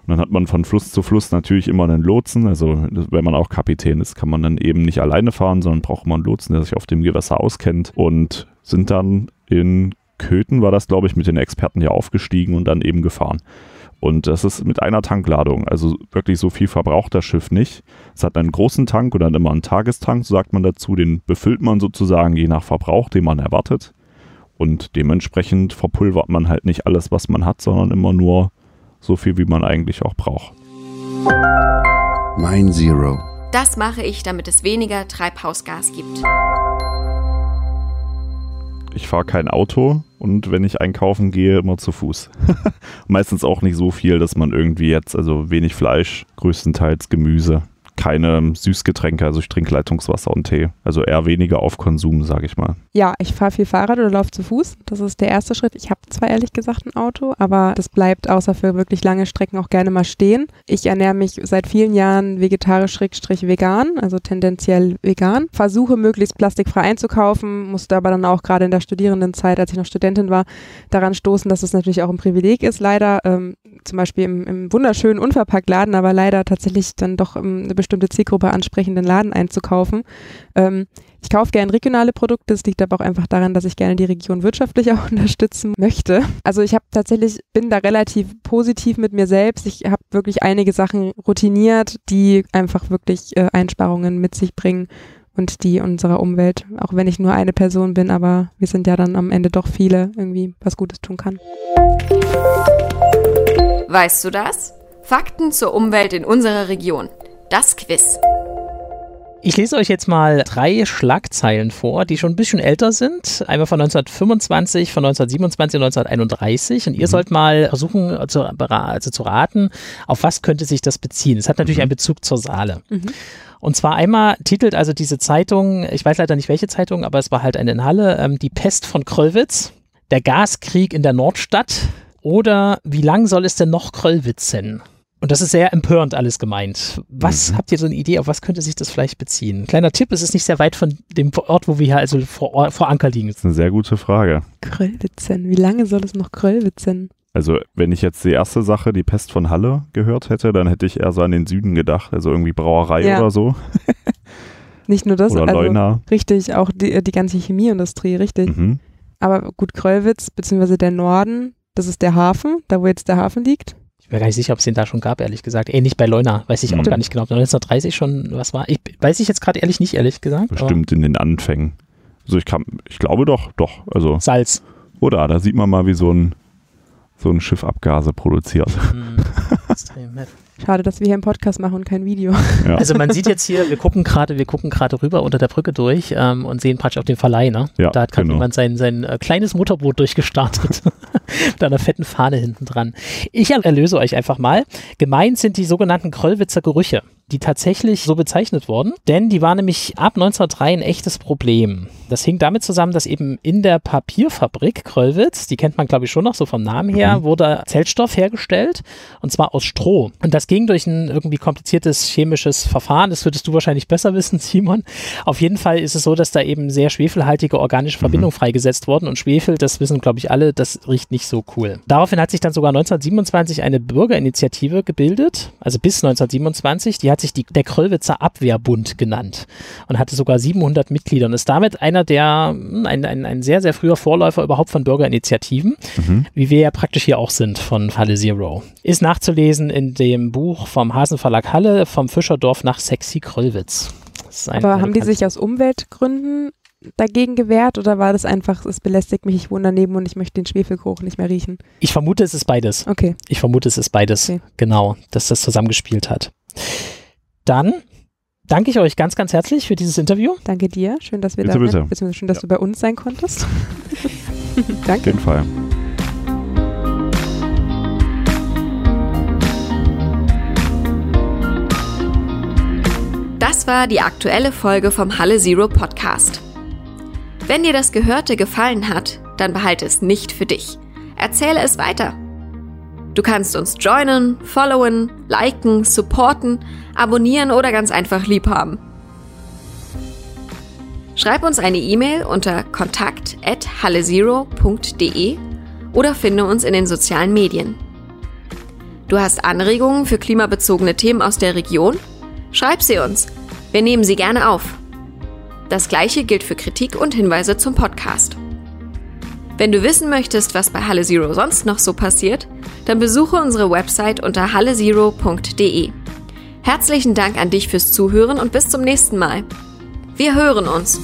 Und dann hat man von Fluss zu Fluss natürlich immer einen Lotsen. Also wenn man auch Kapitän ist, kann man dann eben nicht alleine fahren, sondern braucht man einen Lotsen, der sich auf dem Gewässer auskennt. Und sind dann in Köthen, war das glaube ich, mit den Experten hier aufgestiegen und dann eben gefahren. Und das ist mit einer Tankladung. Also wirklich so viel verbraucht das Schiff nicht. Es hat einen großen Tank und dann immer einen Tagestank, so sagt man dazu. Den befüllt man sozusagen je nach Verbrauch, den man erwartet. Und dementsprechend verpulvert man halt nicht alles, was man hat, sondern immer nur so viel wie man eigentlich auch braucht. Mein Zero. Das mache ich, damit es weniger Treibhausgas gibt. Ich fahre kein Auto und wenn ich einkaufen gehe, immer zu Fuß. Meistens auch nicht so viel, dass man irgendwie jetzt, also wenig Fleisch, größtenteils Gemüse keine Süßgetränke, also ich trinke Leitungswasser und Tee. Also eher weniger auf Konsum, sage ich mal. Ja, ich fahre viel Fahrrad oder laufe zu Fuß. Das ist der erste Schritt. Ich habe zwar ehrlich gesagt ein Auto, aber das bleibt außer für wirklich lange Strecken auch gerne mal stehen. Ich ernähre mich seit vielen Jahren vegetarisch-vegan, also tendenziell vegan. Versuche möglichst plastikfrei einzukaufen, musste aber dann auch gerade in der Studierendenzeit, als ich noch Studentin war, daran stoßen, dass es natürlich auch ein Privileg ist, leider ähm, zum Beispiel im, im wunderschönen Unverpacktladen, aber leider tatsächlich dann doch ähm, eine bestimmte Zielgruppe ansprechenden Laden einzukaufen. Ähm, ich kaufe gerne regionale Produkte. Es liegt aber auch einfach daran, dass ich gerne die Region wirtschaftlich auch unterstützen möchte. Also ich habe tatsächlich, bin da relativ positiv mit mir selbst. Ich habe wirklich einige Sachen routiniert, die einfach wirklich äh, Einsparungen mit sich bringen und die unserer Umwelt, auch wenn ich nur eine Person bin, aber wir sind ja dann am Ende doch viele, irgendwie was Gutes tun kann. Weißt du das? Fakten zur Umwelt in unserer Region. Das Quiz. Ich lese euch jetzt mal drei Schlagzeilen vor, die schon ein bisschen älter sind. Einmal von 1925, von 1927 und 1931. Und ihr mhm. sollt mal versuchen zu, also zu raten, auf was könnte sich das beziehen. Es hat natürlich mhm. einen Bezug zur Saale. Mhm. Und zwar einmal titelt also diese Zeitung, ich weiß leider nicht welche Zeitung, aber es war halt eine in Halle, ähm, die Pest von Kröllwitz, der Gaskrieg in der Nordstadt oder wie lang soll es denn noch Kröllwitzen? Und das ist sehr empörend alles gemeint. Was mhm. habt ihr so eine Idee, auf was könnte sich das vielleicht beziehen? Kleiner Tipp, es ist nicht sehr weit von dem Ort, wo wir hier also vor, vor Anker liegen. Das ist eine sehr gute Frage. Kröllwitzen, wie lange soll es noch Kröllwitzen? Also, wenn ich jetzt die erste Sache, die Pest von Halle, gehört hätte, dann hätte ich eher so an den Süden gedacht, also irgendwie Brauerei ja. oder so. Nicht nur das, oder also Leuna. richtig, auch die, die ganze Chemieindustrie, richtig. Mhm. Aber gut, Kröllwitz, beziehungsweise der Norden, das ist der Hafen, da wo jetzt der Hafen liegt. Ich bin gar nicht sicher, ob es den da schon gab, ehrlich gesagt. Ähnlich bei Leuna, weiß ich mhm. auch gar nicht genau. Ob 1930 schon was war. Ich weiß ich jetzt gerade ehrlich nicht, ehrlich gesagt. Bestimmt in den Anfängen. Also ich kann, ich glaube doch, doch. Also Salz. Oder da sieht man mal, wie so ein so ein Schiff Abgase produziert. Mhm. Schade, dass wir hier einen Podcast machen und kein Video. Ja. Also man sieht jetzt hier, wir gucken gerade, wir gucken gerade rüber unter der Brücke durch ähm, und sehen praktisch auch den Verleih, ne? Ja, da hat gerade genau. jemand sein, sein äh, kleines Motorboot durchgestartet. Mit einer fetten Fahne hinten dran. Ich erlöse euch einfach mal. Gemeint sind die sogenannten Kröllwitzer Gerüche die tatsächlich so bezeichnet wurden, denn die war nämlich ab 1903 ein echtes Problem. Das hing damit zusammen, dass eben in der Papierfabrik Kröllwitz, die kennt man glaube ich schon noch so vom Namen her, mhm. wurde Zellstoff hergestellt und zwar aus Stroh. Und das ging durch ein irgendwie kompliziertes chemisches Verfahren. Das würdest du wahrscheinlich besser wissen, Simon. Auf jeden Fall ist es so, dass da eben sehr schwefelhaltige organische Verbindungen mhm. freigesetzt wurden und Schwefel, das wissen glaube ich alle, das riecht nicht so cool. Daraufhin hat sich dann sogar 1927 eine Bürgerinitiative gebildet, also bis 1927, die hat sich die, der Kröllwitzer Abwehrbund genannt und hatte sogar 700 Mitglieder und ist damit einer der, hm, ein, ein, ein sehr, sehr früher Vorläufer überhaupt von Bürgerinitiativen, mhm. wie wir ja praktisch hier auch sind von Halle Zero. Ist nachzulesen in dem Buch vom Hasenverlag Halle, vom Fischerdorf nach Sexy Kröllwitz. Aber haben die sich aus Umweltgründen dagegen gewehrt oder war das einfach, es belästigt mich, ich wohne daneben und ich möchte den Schwefelgeruch nicht mehr riechen? Ich vermute, es ist beides. Okay. Ich vermute, es ist beides. Okay. Genau, dass das zusammengespielt hat. Dann danke ich euch ganz, ganz herzlich für dieses Interview. Danke dir. Schön, dass wir bitte, da sind. Schön, dass ja. du bei uns sein konntest. danke. Auf jeden Fall. Das war die aktuelle Folge vom Halle Zero Podcast. Wenn dir das Gehörte gefallen hat, dann behalte es nicht für dich. Erzähle es weiter. Du kannst uns joinen, followen, liken, supporten, abonnieren oder ganz einfach lieb haben. Schreib uns eine E-Mail unter kontakt@hallezero.de oder finde uns in den sozialen Medien. Du hast Anregungen für klimabezogene Themen aus der Region? Schreib sie uns. Wir nehmen sie gerne auf. Das gleiche gilt für Kritik und Hinweise zum Podcast. Wenn du wissen möchtest, was bei Halle Zero sonst noch so passiert, dann besuche unsere Website unter hallezero.de. Herzlichen Dank an dich fürs Zuhören und bis zum nächsten Mal. Wir hören uns.